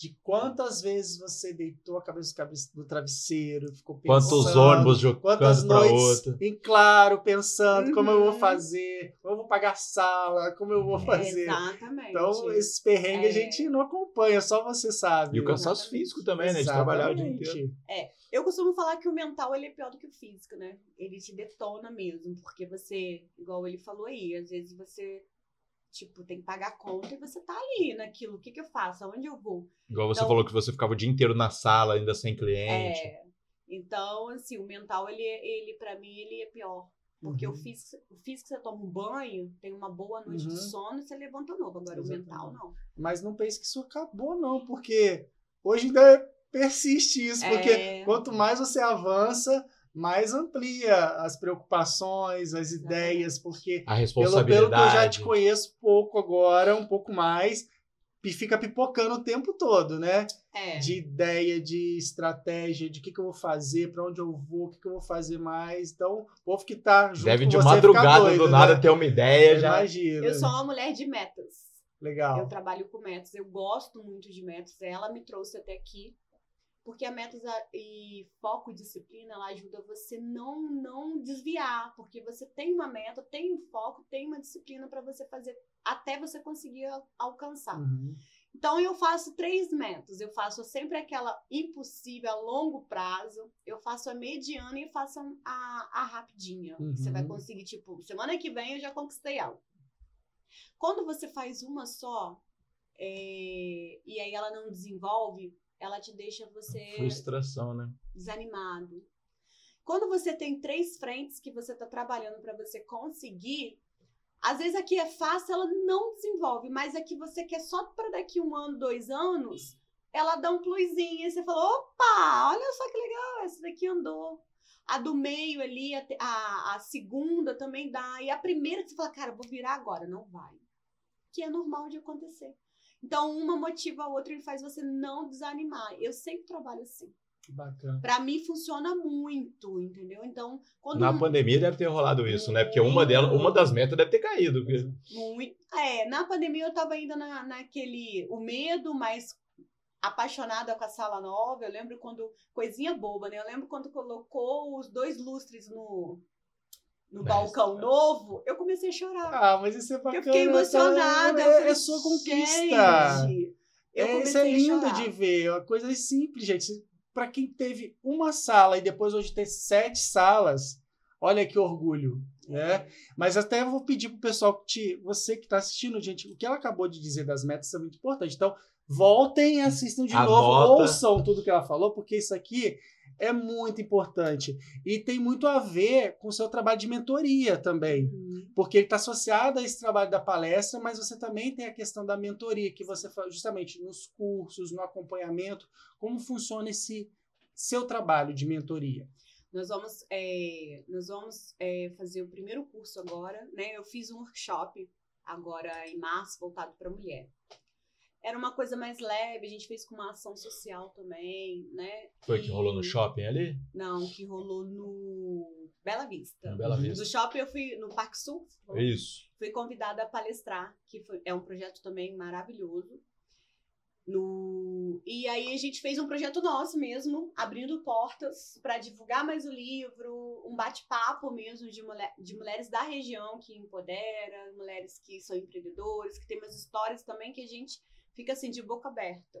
[SPEAKER 3] de quantas vezes você deitou a cabeça no travesseiro, ficou pensando.
[SPEAKER 2] Quantos ônibus jogando
[SPEAKER 3] noites
[SPEAKER 2] outro.
[SPEAKER 3] em claro, pensando como eu vou
[SPEAKER 4] Uhum.
[SPEAKER 3] fazer, como eu vou pagar sala, como eu vou fazer.
[SPEAKER 4] Exatamente.
[SPEAKER 3] Então, esses perrengues a
[SPEAKER 4] É.
[SPEAKER 3] gente não acompanha, só você sabe.
[SPEAKER 2] E o cansaço
[SPEAKER 4] Exatamente.
[SPEAKER 2] físico também, né? De trabalhar o dia
[SPEAKER 3] Exatamente.
[SPEAKER 2] inteiro.
[SPEAKER 4] Eu costumo falar que o mental ele é pior do que o físico, né? Ele te detona mesmo, porque você, igual ele falou aí, às vezes você, tipo, tem que pagar a conta e você tá ali naquilo. O que que eu faço? Aonde eu vou?
[SPEAKER 2] Igual você
[SPEAKER 4] Então-
[SPEAKER 2] falou que você ficava o dia inteiro na sala, ainda sem cliente.
[SPEAKER 4] É. Então, assim, o mental, ele, ele para mim, ele é pior. Porque
[SPEAKER 3] Uhum.
[SPEAKER 4] o, físico, o físico, você toma um banho, tem uma boa noite
[SPEAKER 3] Uhum.
[SPEAKER 4] de sono, você levanta novo. Agora,
[SPEAKER 3] Exatamente.
[SPEAKER 4] o mental, não.
[SPEAKER 3] Mas não pense que isso acabou, não, porque hoje ainda persiste isso, porque
[SPEAKER 4] É.
[SPEAKER 3] quanto mais você avança, mais amplia as preocupações, as ideias, porque
[SPEAKER 2] A
[SPEAKER 3] pelo,
[SPEAKER 2] responsabilidade.
[SPEAKER 3] pelo que eu já te conheço pouco agora, um pouco mais, e fica pipocando o tempo todo, né?
[SPEAKER 4] É.
[SPEAKER 3] De ideia, de estratégia, de o que, que eu vou fazer, para onde eu vou, o que, que eu vou fazer mais. Então, o povo que tá junto
[SPEAKER 2] Deve
[SPEAKER 3] com
[SPEAKER 2] de madrugada
[SPEAKER 3] doido,
[SPEAKER 2] do nada
[SPEAKER 3] né?
[SPEAKER 2] ter uma ideia já.
[SPEAKER 3] Imagina.
[SPEAKER 4] Eu sou uma mulher de metas.
[SPEAKER 3] Legal.
[SPEAKER 4] Eu trabalho com metas, eu gosto muito de metas. Ela me trouxe até aqui, porque a metas e foco e disciplina, ela ajuda você não não desviar, porque você tem uma meta, tem um foco, tem uma disciplina para você fazer até você conseguir al- alcançar.
[SPEAKER 3] Uhum.
[SPEAKER 4] Então eu faço três metas. Eu faço sempre aquela impossível a longo prazo, eu faço a mediana e faço a, a rapidinha.
[SPEAKER 3] Uhum.
[SPEAKER 4] Você vai conseguir, tipo, semana que vem eu já conquistei algo. Quando você faz uma só, é, e aí ela não desenvolve, ela te deixa você
[SPEAKER 2] Frustração, né?
[SPEAKER 4] desanimado. Quando você tem três frentes que você está trabalhando para você conseguir, às vezes aqui é fácil, ela não desenvolve, mas aqui você quer só para daqui um ano, dois anos, ela dá um plusinho e você fala: opa, olha só que legal, essa daqui andou. A do meio ali, a, a, a segunda também dá. E a primeira que você fala, cara, vou virar agora. Não vai. Que é normal de acontecer. Então, uma motiva a outra e faz você não desanimar. Eu sempre trabalho assim.
[SPEAKER 3] Que bacana.
[SPEAKER 4] Pra mim funciona muito, entendeu? Então, quando
[SPEAKER 2] Na pandemia deve ter rolado isso, né? Porque uma, delas, uma das metas deve ter caído.
[SPEAKER 4] Muito. É, na pandemia eu tava ainda na, naquele. O medo, mas apaixonada com a sala nova. Eu lembro quando. Coisinha boba, né? Eu lembro quando colocou os dois lustres no, no
[SPEAKER 2] Mas-
[SPEAKER 4] balcão novo, eu comecei a chorar.
[SPEAKER 3] Ah, mas isso é
[SPEAKER 4] Porque
[SPEAKER 3] bacana.
[SPEAKER 4] eu fiquei emocionada. eu
[SPEAKER 3] É,
[SPEAKER 4] falei,
[SPEAKER 3] é sua conquista.
[SPEAKER 4] "Gente", Eu
[SPEAKER 3] É, isso
[SPEAKER 4] comecei
[SPEAKER 3] é
[SPEAKER 4] a
[SPEAKER 3] lindo de ver. É uma coisa simples, gente. Para quem teve uma sala e depois hoje ter sete salas, olha que orgulho, né? Mas até eu vou pedir pro pessoal que te, você que está assistindo, gente, o que ela acabou de dizer das metas é muito importante. Então, voltem e assistam de
[SPEAKER 2] Anota.
[SPEAKER 3] novo, ouçam tudo que ela falou, porque isso aqui é muito importante e tem muito a ver com o seu trabalho de mentoria também
[SPEAKER 4] Uhum.
[SPEAKER 3] porque ele está associado a esse trabalho da palestra, mas você também tem a questão da mentoria, que você faz justamente nos cursos, no acompanhamento, como funciona esse seu trabalho de mentoria.
[SPEAKER 4] Nós vamos, é, nós vamos é, fazer o primeiro curso agora, né? Eu fiz um workshop agora em março voltado para mulher. Era uma coisa mais leve, a gente fez com uma ação social também, né?
[SPEAKER 2] Foi que
[SPEAKER 4] E-
[SPEAKER 2] rolou no shopping ali?
[SPEAKER 4] Não, que rolou no Bela Vista.
[SPEAKER 2] No Bela
[SPEAKER 3] Uhum.
[SPEAKER 2] Vista.
[SPEAKER 4] No shopping eu fui no Parque Sul,
[SPEAKER 2] Isso.
[SPEAKER 4] fui convidada a palestrar, que foi- é um projeto também maravilhoso. No... E aí a gente fez um projeto nosso mesmo, abrindo portas para divulgar mais o livro, um bate-papo mesmo de, mulher, de mulheres da região que empodera, mulheres que são empreendedores, que tem umas histórias também que a gente fica assim de boca aberta.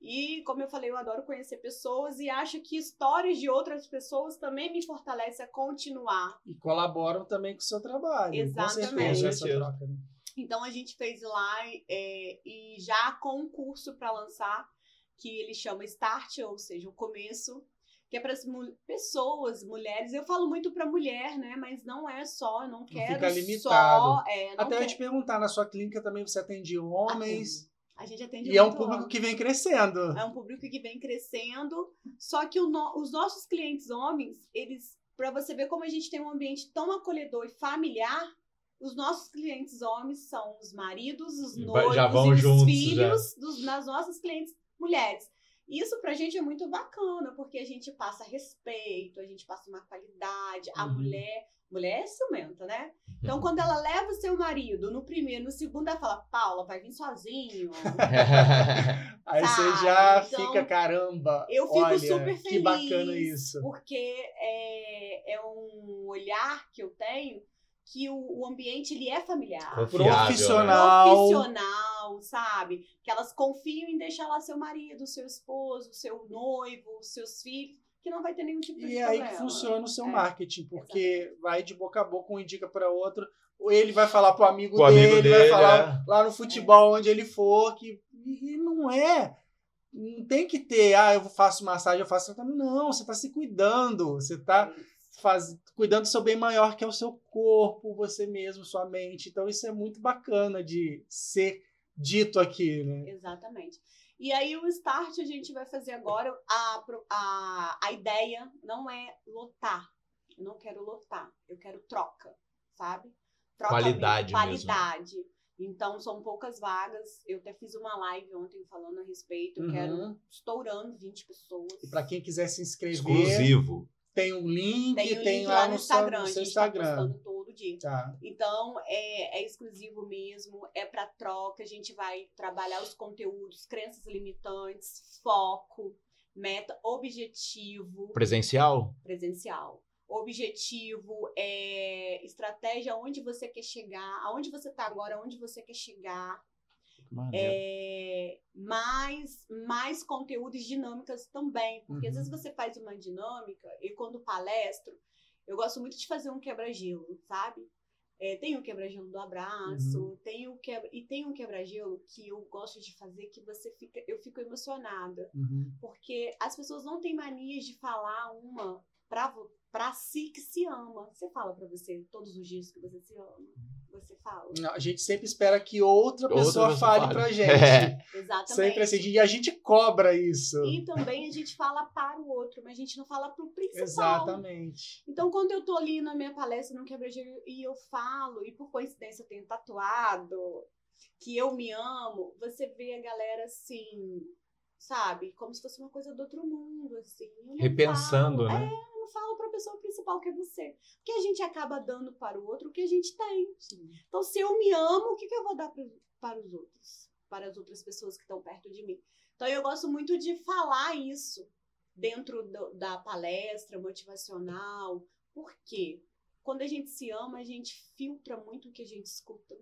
[SPEAKER 4] E como eu falei, eu adoro conhecer pessoas e acho que histórias de outras pessoas também me fortalecem a continuar
[SPEAKER 3] E colaboram também com o seu trabalho.
[SPEAKER 4] Exatamente.
[SPEAKER 3] Com certeza, troca. né?
[SPEAKER 4] Então a gente fez lá é, e já com um curso para lançar que ele chama Start, ou seja, o começo, que é para as pessoas, mulheres. Eu falo muito para mulher, né? Mas não é só, eu não quero
[SPEAKER 3] fica limitado.
[SPEAKER 4] só. É, não
[SPEAKER 3] Até eu
[SPEAKER 4] quero-
[SPEAKER 3] te perguntar, na sua clínica também você atende homens,
[SPEAKER 4] A gente atende
[SPEAKER 3] e é um público
[SPEAKER 4] homem.
[SPEAKER 3] que vem crescendo.
[SPEAKER 4] É um público que vem crescendo, só que o no- os nossos clientes homens, eles, para você ver como a gente tem um ambiente tão acolhedor e familiar, os nossos clientes homens são os maridos, os noivos
[SPEAKER 2] já vão
[SPEAKER 4] e os
[SPEAKER 2] juntos,
[SPEAKER 4] filhos dos, das nossas clientes mulheres. Isso pra gente é muito bacana, porque a gente passa respeito, a gente passa uma qualidade. A
[SPEAKER 3] Uhum.
[SPEAKER 4] mulher, mulher é ciumenta, né?
[SPEAKER 2] Uhum.
[SPEAKER 4] Então, quando ela leva o seu marido no primeiro, no segundo, ela fala, Paula, vai vir sozinho.
[SPEAKER 3] Aí você já
[SPEAKER 4] Então,
[SPEAKER 3] fica, caramba.
[SPEAKER 4] eu fico
[SPEAKER 3] olha,
[SPEAKER 4] super feliz.
[SPEAKER 3] Que bacana isso.
[SPEAKER 4] Porque é, é um olhar que eu tenho que o, o ambiente ele é familiar.
[SPEAKER 2] Confiável, né?
[SPEAKER 3] Profissional.
[SPEAKER 4] Profissional, sabe? Que elas confiam em deixar lá seu marido, seu esposo, seu noivo, seus filhos, que não vai ter nenhum tipo de
[SPEAKER 3] E é aí
[SPEAKER 4] problema.
[SPEAKER 3] que funciona o seu
[SPEAKER 4] É.
[SPEAKER 3] marketing, porque vai de boca a boca, um indica para outro, ou ele vai falar pro amigo
[SPEAKER 2] Pro
[SPEAKER 3] dele,
[SPEAKER 2] amigo
[SPEAKER 3] vai
[SPEAKER 2] dele,
[SPEAKER 3] falar lá no futebol, onde ele for, que e não é. Não tem que ter, ah, eu faço massagem, eu faço tratamento. Não, você está se cuidando, você está faz, cuidando do seu bem maior, que é o seu corpo, você mesmo, sua mente. Então, isso é muito bacana de ser dito aqui, né?
[SPEAKER 4] Exatamente. E aí o start a gente vai fazer agora. A, a, a ideia não é lotar. Eu não quero lotar. Eu quero troca, sabe? Troca
[SPEAKER 2] Qualidade
[SPEAKER 4] mesmo,
[SPEAKER 2] mesmo.
[SPEAKER 4] Qualidade. Então são poucas vagas. Eu até fiz uma live ontem falando a respeito. Eu
[SPEAKER 3] Uhum.
[SPEAKER 4] quero estourando 20 pessoas.
[SPEAKER 3] E para quem quiser se inscrever,
[SPEAKER 2] Exclusivo.
[SPEAKER 3] tem um link,
[SPEAKER 4] Tem
[SPEAKER 3] tem,
[SPEAKER 4] o link
[SPEAKER 3] lá,
[SPEAKER 4] lá no
[SPEAKER 3] no, seu-
[SPEAKER 4] Instagram.
[SPEAKER 3] no
[SPEAKER 4] a
[SPEAKER 3] seu
[SPEAKER 4] gente tá Dia.
[SPEAKER 3] Tá.
[SPEAKER 4] Então, é, é exclusivo mesmo, é para troca. A gente vai trabalhar os conteúdos, crenças limitantes, foco, meta, objetivo
[SPEAKER 2] Presencial?
[SPEAKER 4] presencial. Objetivo é estratégia onde você quer chegar, aonde você está agora, aonde você quer chegar. É, mais, mais conteúdos dinâmicas também. Porque às
[SPEAKER 3] Uhum.
[SPEAKER 4] vezes você faz uma dinâmica e quando palestro, eu gosto muito de fazer um quebra-gelo, sabe? É, tem o quebra-gelo do abraço, tem o quebra e tem um quebra-gelo que eu gosto de fazer que você fica, eu fico emocionada,
[SPEAKER 3] Uhum.
[SPEAKER 4] porque as pessoas não têm manias de falar uma pra, pra si que se ama. Você fala pra você todos os dias que você se ama. Você fala.
[SPEAKER 3] Não, A gente sempre espera que outra
[SPEAKER 2] Outra
[SPEAKER 3] pessoa
[SPEAKER 2] pessoa
[SPEAKER 3] fale
[SPEAKER 2] fale.
[SPEAKER 3] pra gente.
[SPEAKER 2] É.
[SPEAKER 4] Exatamente.
[SPEAKER 3] Sempre assim. E a gente cobra isso.
[SPEAKER 4] E também a gente fala para o outro, mas a gente não fala pro principal.
[SPEAKER 3] Exatamente.
[SPEAKER 4] Então, quando eu tô ali na minha palestra no quebra-gelo e eu falo, e por coincidência eu tenho tatuado, que eu me amo, você vê a galera assim, sabe? Como se fosse uma coisa do outro mundo, assim.
[SPEAKER 2] Repensando,
[SPEAKER 4] falo,
[SPEAKER 2] né?
[SPEAKER 4] É, falo pra pessoa principal que é você. Porque a gente acaba dando para o outro o que a gente tem. Então, se eu me amo, o que, que eu vou dar pro- para os outros? Para as outras pessoas que estão perto de mim. Então, eu gosto muito de falar isso dentro do- da palestra motivacional. Por quê? Quando a gente se ama, a gente filtra muito o que a gente escuta.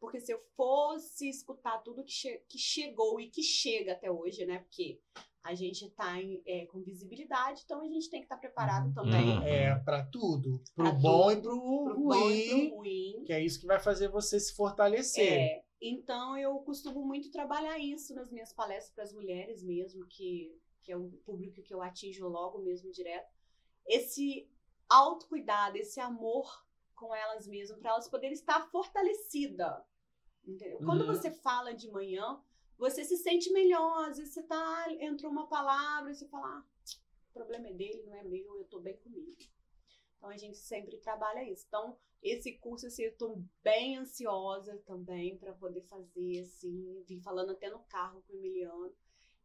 [SPEAKER 4] Porque se eu fosse escutar tudo que, che- que chegou e que chega até hoje, né? Porque a gente tá em- é, com visibilidade, então a gente tem que estar preparado também.
[SPEAKER 2] Uhum.
[SPEAKER 3] É, pra tudo. Pro
[SPEAKER 4] Pra
[SPEAKER 3] bom e pro,
[SPEAKER 4] Pro
[SPEAKER 3] ruim.
[SPEAKER 4] e ruim.
[SPEAKER 3] Que é isso que vai fazer você se fortalecer.
[SPEAKER 4] É, então eu costumo muito trabalhar isso nas minhas palestras para as mulheres mesmo, que, que é o público que eu atinjo logo mesmo direto. Esse autocuidado, esse amor com elas mesmas, para elas poderem estar fortalecidas. Entendeu? Quando
[SPEAKER 3] Uhum.
[SPEAKER 4] você fala de manhã, você se sente melhor. Às vezes você tá, entrou uma palavra e você fala, ah, o problema é dele, não é meu, eu tô bem comigo. Então a gente sempre trabalha isso. Então, esse curso, assim, eu tô bem ansiosa também para poder fazer, assim, vim falando até no carro com o Emiliano.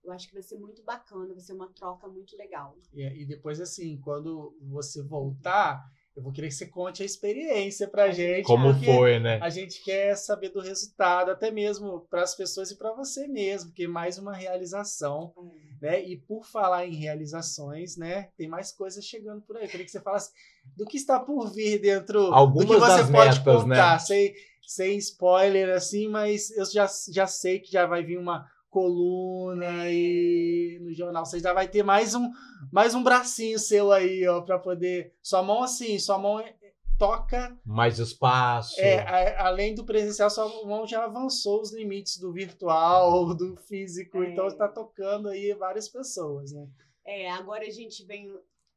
[SPEAKER 4] Eu acho que vai ser muito bacana, vai ser uma troca muito legal.
[SPEAKER 3] E, e depois, assim, quando você voltar, eu vou querer que você conte a experiência pra gente.
[SPEAKER 2] Como foi, né?
[SPEAKER 3] A gente quer saber do resultado, até mesmo para as pessoas e para você mesmo, porque é mais uma realização, né? E por falar em realizações, né? Tem mais coisas chegando por aí. Eu queria que você falasse do que está por vir dentro
[SPEAKER 2] Algumas
[SPEAKER 3] do que você pode
[SPEAKER 2] metas,
[SPEAKER 3] contar,
[SPEAKER 2] né?
[SPEAKER 3] sem, sem spoiler, assim, mas eu já, já sei que já vai vir uma coluna e no jornal você já vai ter mais um mais um bracinho seu aí, ó, para poder sua mão assim, sua mão é- toca
[SPEAKER 2] Mais espaço.
[SPEAKER 3] é, a- além do presencial, sua mão já avançou os limites do virtual, do físico,
[SPEAKER 4] É.
[SPEAKER 3] então está tocando aí várias pessoas, né?
[SPEAKER 4] É, agora a gente vem.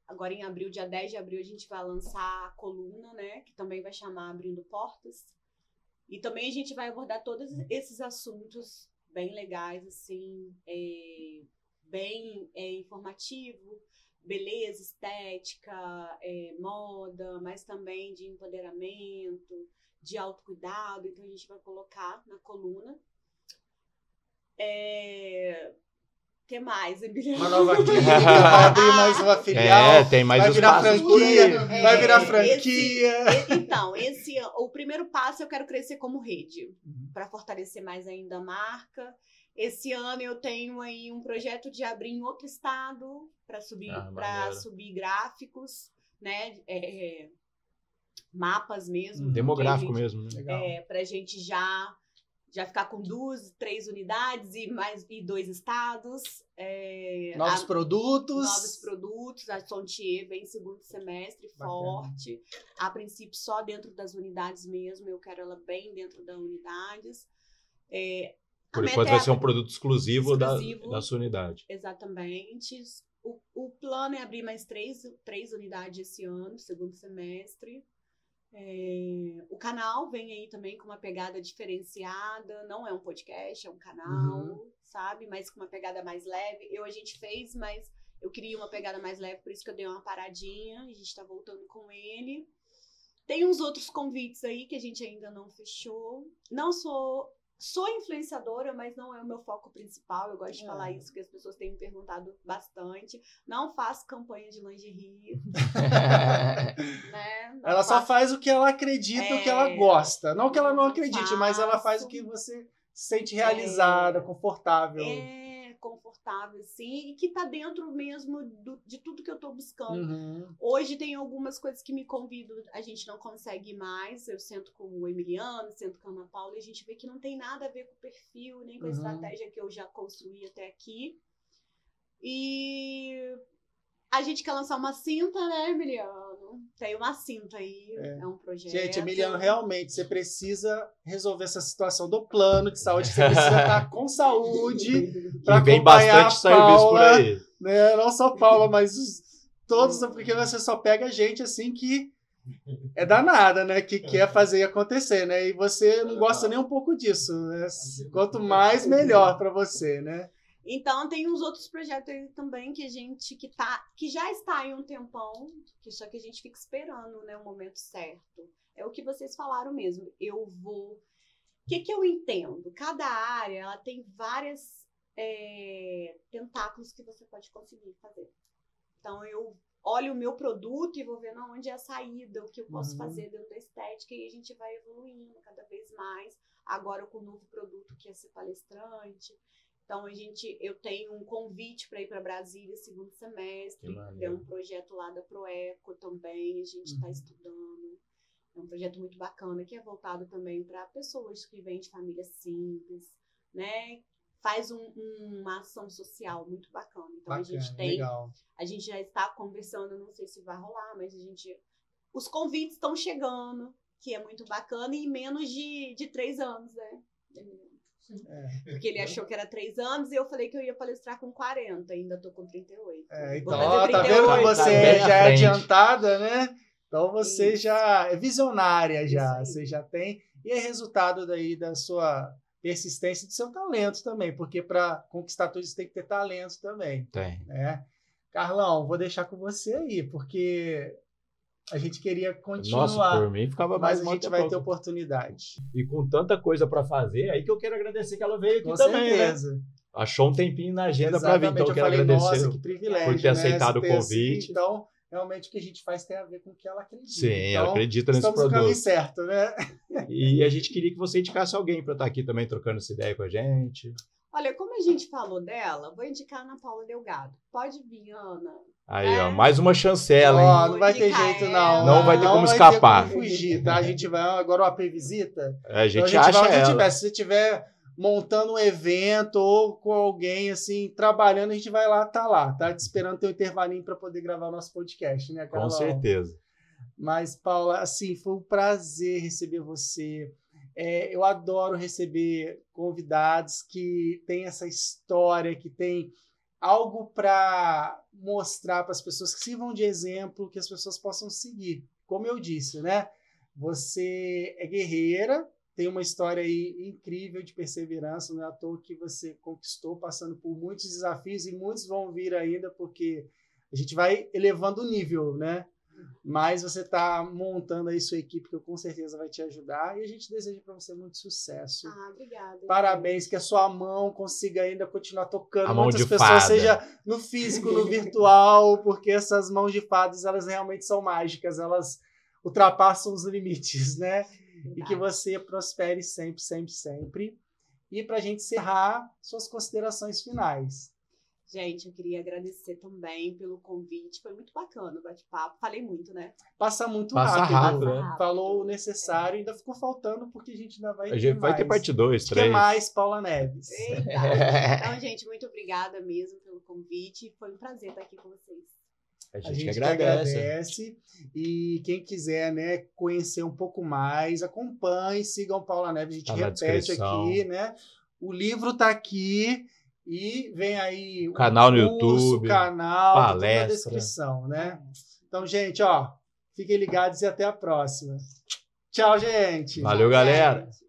[SPEAKER 4] Agora em abril, dia 10 de abril, a gente vai lançar a coluna, né? Que também vai chamar Abrindo Portas. E também a gente vai abordar todos esses assuntos bem legais, assim, é, bem é, informativo, beleza, estética, é, moda, mas também de empoderamento, de autocuidado. Então a gente vai colocar na coluna. É... O que mais, Emiliano?
[SPEAKER 3] Uma nova clínica, vai abrir mais uma filial,
[SPEAKER 2] É, tem mais
[SPEAKER 3] vai virar franquia, vai virar
[SPEAKER 4] É,
[SPEAKER 3] franquia.
[SPEAKER 4] E- Então, esse o primeiro passo eu quero crescer como rede,
[SPEAKER 3] Uhum.
[SPEAKER 4] para fortalecer mais ainda a marca. Esse ano eu tenho aí um projeto de abrir em outro estado para subir
[SPEAKER 2] Ah,
[SPEAKER 4] para subir gráficos, né? É, é, mapas mesmo.
[SPEAKER 2] Demográfico
[SPEAKER 4] gente-
[SPEAKER 2] mesmo, né?
[SPEAKER 3] Legal.
[SPEAKER 4] É, pra gente já já ficar com duas, três unidades e mais e dois estados. É,
[SPEAKER 3] Novos
[SPEAKER 4] a-
[SPEAKER 3] produtos.
[SPEAKER 4] novos produtos. A Sontier vem segundo semestre
[SPEAKER 3] Bacana.
[SPEAKER 4] forte. A princípio, só dentro das unidades mesmo. Eu quero ela bem dentro das unidades. É,
[SPEAKER 2] Por enquanto
[SPEAKER 4] é
[SPEAKER 2] vai ser um produto exclusivo,
[SPEAKER 4] Exclusivo.
[SPEAKER 2] Da, da sua unidade.
[SPEAKER 4] Exatamente. O, o plano é abrir mais três, três unidades esse ano, segundo semestre. É, o canal vem aí também com uma pegada diferenciada. Não é um podcast, é um canal,
[SPEAKER 3] Uhum.
[SPEAKER 4] sabe? Mas com uma pegada mais leve. Eu a gente fez, mas eu queria uma pegada mais leve, por isso que eu dei uma paradinha. A gente tá voltando com ele. Tem uns outros convites aí que a gente ainda não fechou. Não sou. Sou influenciadora, mas não é o meu foco principal. Eu gosto de
[SPEAKER 3] É.
[SPEAKER 4] falar isso, porque as pessoas têm me perguntado bastante. Não faço campanha de lingerie, né?
[SPEAKER 3] Ela só
[SPEAKER 4] faço-
[SPEAKER 3] faz o que ela acredita, o que ela
[SPEAKER 4] É.
[SPEAKER 3] gosta. Não que ela não acredite, mas ela faz o
[SPEAKER 4] faço.
[SPEAKER 3] que você se sente realizada,
[SPEAKER 4] É.
[SPEAKER 3] confortável.
[SPEAKER 4] É confortável, sim, e que tá dentro mesmo do- de tudo que eu tô buscando.
[SPEAKER 3] Uhum.
[SPEAKER 4] Hoje tem algumas coisas que me convidam, a gente não consegue mais. Eu sento com o Emiliano, sento com a Ana Paula e a gente vê que não tem nada a ver com o perfil, nem com a
[SPEAKER 3] Uhum.
[SPEAKER 4] estratégia que eu já construí até aqui. E A gente quer lançar uma cinta, né, Emiliano? Tem uma cinta aí,
[SPEAKER 3] É.
[SPEAKER 4] é, um projeto.
[SPEAKER 3] Gente, Emiliano, realmente, você precisa resolver essa situação do plano de saúde. Você precisa estar com saúde.
[SPEAKER 2] E vem
[SPEAKER 3] acompanhar
[SPEAKER 2] bastante
[SPEAKER 3] a
[SPEAKER 2] serviço por
[SPEAKER 3] Paula.
[SPEAKER 2] aí.
[SPEAKER 3] né? Não só Paula, mas os- todos, porque você só pega gente assim que é danada, né? Que quer fazer acontecer, né? E você não gosta nem um pouco disso, né? Quanto mais, melhor para você, né?
[SPEAKER 4] Então tem uns outros projetos aí também que a gente que tá que já está aí um tempão, que só que a gente fica esperando, né, o momento certo. É o que vocês falaram mesmo. Eu vou O que que eu entendo? Cada área ela tem várias é, tentáculos que você pode conseguir fazer. Então eu olho o meu produto e vou vendo aonde é a saída, o que eu posso
[SPEAKER 3] Uhum.
[SPEAKER 4] fazer dentro da estética e a gente vai evoluindo cada vez mais. Agora com o novo produto que é ser palestrante. Então a gente, eu tenho um convite para ir para Brasília segundo semestre. Tem
[SPEAKER 2] maneiro.
[SPEAKER 4] um projeto lá da Proeco também, a gente está
[SPEAKER 3] Uhum.
[SPEAKER 4] estudando. É um projeto muito bacana que é voltado também para pessoas que vêm de famílias simples, né? Faz um- uma ação social muito bacana. Então a gente
[SPEAKER 3] Bacana,
[SPEAKER 4] tem
[SPEAKER 3] legal.
[SPEAKER 4] a gente já está conversando, não sei se vai rolar, mas a gente. Os convites estão chegando, que é muito bacana, e em menos de, de três anos, né?
[SPEAKER 3] É.
[SPEAKER 4] Porque ele achou que era três anos e eu falei que eu ia palestrar com 40, ainda tô com 38.
[SPEAKER 3] É,
[SPEAKER 4] Vou
[SPEAKER 3] então,
[SPEAKER 4] fazer
[SPEAKER 3] ó, tá
[SPEAKER 4] 38.
[SPEAKER 3] vendo que
[SPEAKER 2] Tá
[SPEAKER 3] você
[SPEAKER 2] à
[SPEAKER 3] já é adiantada, né? Então você
[SPEAKER 4] Isso.
[SPEAKER 3] já é visionária já, você já tem e é resultado daí da sua persistência e do seu talento também, porque para conquistar tudo isso tem que ter talento também,
[SPEAKER 2] Tem.
[SPEAKER 3] né? Carlão, vou deixar com você aí, porque a gente queria continuar,
[SPEAKER 2] Nossa, por mim ficava mais
[SPEAKER 3] mas a gente vai ter oportunidade.
[SPEAKER 2] E com tanta coisa pra fazer, aí que eu quero agradecer que ela veio aqui
[SPEAKER 3] Com
[SPEAKER 2] também, né?
[SPEAKER 3] certeza.
[SPEAKER 2] Achou um tempinho na agenda pra vir, então eu
[SPEAKER 3] eu
[SPEAKER 2] quero
[SPEAKER 3] falei,
[SPEAKER 2] agradecer.
[SPEAKER 3] nossa, que privilégio,
[SPEAKER 2] por ter
[SPEAKER 3] né,
[SPEAKER 2] aceitado o
[SPEAKER 3] ter
[SPEAKER 2] convite.
[SPEAKER 3] Então, realmente o que a gente faz tem a ver com o que ela acredita.
[SPEAKER 2] Sim,
[SPEAKER 3] então,
[SPEAKER 2] ela acredita nesse
[SPEAKER 3] estamos no caminho
[SPEAKER 2] produto.
[SPEAKER 3] certo, né?
[SPEAKER 2] E a gente queria que você indicasse alguém pra estar aqui também trocando essa ideia com a gente.
[SPEAKER 4] Olha, como a gente falou dela, vou indicar a Ana Paula Delgado. Pode vir, Ana.
[SPEAKER 2] Aí,
[SPEAKER 4] É.
[SPEAKER 2] ó, mais uma chancela, hein?
[SPEAKER 3] Ó, não vai ter jeito,
[SPEAKER 4] ela.
[SPEAKER 3] não.
[SPEAKER 2] Não vai ter como
[SPEAKER 3] vai
[SPEAKER 2] escapar.
[SPEAKER 3] Ter como fugir, tá? A gente vai agora o AP Visita.
[SPEAKER 2] A gente,
[SPEAKER 3] então, a gente
[SPEAKER 2] acha
[SPEAKER 3] vai onde
[SPEAKER 2] ela.
[SPEAKER 3] tiver. Se você tiver montando um evento ou com alguém assim trabalhando, a gente vai lá, tá lá, tá? Te esperando ter um intervalinho para poder gravar o nosso podcast, né,
[SPEAKER 2] Com
[SPEAKER 3] Carlão?
[SPEAKER 2] certeza.
[SPEAKER 3] Mas, Paula, assim, foi um prazer receber você. É, eu adoro receber convidados que têm essa história, que têm algo para mostrar para as pessoas, que sirvam de exemplo, que as pessoas possam seguir. Como eu disse, né? Você é guerreira, tem uma história aí incrível de perseverança, não é à toa que você conquistou, passando por muitos desafios, e muitos vão vir ainda, porque a gente vai elevando o nível, né? Mas você está montando aí sua equipe, que com certeza vai te ajudar. E a gente deseja para você muito sucesso.
[SPEAKER 4] Ah, obrigada.
[SPEAKER 3] Parabéns, que a sua mão consiga ainda continuar tocando
[SPEAKER 2] A mão
[SPEAKER 3] muitas
[SPEAKER 2] de
[SPEAKER 3] pessoas,
[SPEAKER 2] fada.
[SPEAKER 3] seja no físico, no virtual, porque essas mãos de fadas, elas realmente são mágicas, elas ultrapassam os limites, né? E que você prospere sempre, sempre, sempre. E para a gente encerrar, suas considerações finais.
[SPEAKER 4] Gente, eu queria agradecer também pelo convite. Foi muito bacana o bate-papo. Falei muito, né?
[SPEAKER 3] Passa muito
[SPEAKER 2] Passa
[SPEAKER 3] rápido.
[SPEAKER 2] rápido,
[SPEAKER 4] né?
[SPEAKER 3] Falou o necessário, ainda ficou faltando, porque a gente ainda vai
[SPEAKER 2] A gente vai ter
[SPEAKER 3] mais.
[SPEAKER 2] parte 2,
[SPEAKER 3] Quer
[SPEAKER 2] 3.
[SPEAKER 3] mais, Paula Neves?
[SPEAKER 4] Eita. Então, gente, muito obrigada mesmo pelo convite. Foi um prazer estar aqui com vocês.
[SPEAKER 2] A
[SPEAKER 3] A
[SPEAKER 2] gente,
[SPEAKER 3] gente
[SPEAKER 2] que
[SPEAKER 3] que
[SPEAKER 2] agradece.
[SPEAKER 3] agradece. E quem quiser né, conhecer um pouco mais, acompanhe, sigam Paula Neves. A gente
[SPEAKER 2] Tá
[SPEAKER 3] repete aqui, né? O livro está aqui e vem aí o
[SPEAKER 2] Canal no
[SPEAKER 3] curso,
[SPEAKER 2] YouTube,
[SPEAKER 3] canal, tudo na
[SPEAKER 2] palestra.
[SPEAKER 3] descrição, né? Então, gente, ó, fiquem ligados e até a próxima. Tchau, gente.
[SPEAKER 2] Valeu, galera.
[SPEAKER 4] Gente.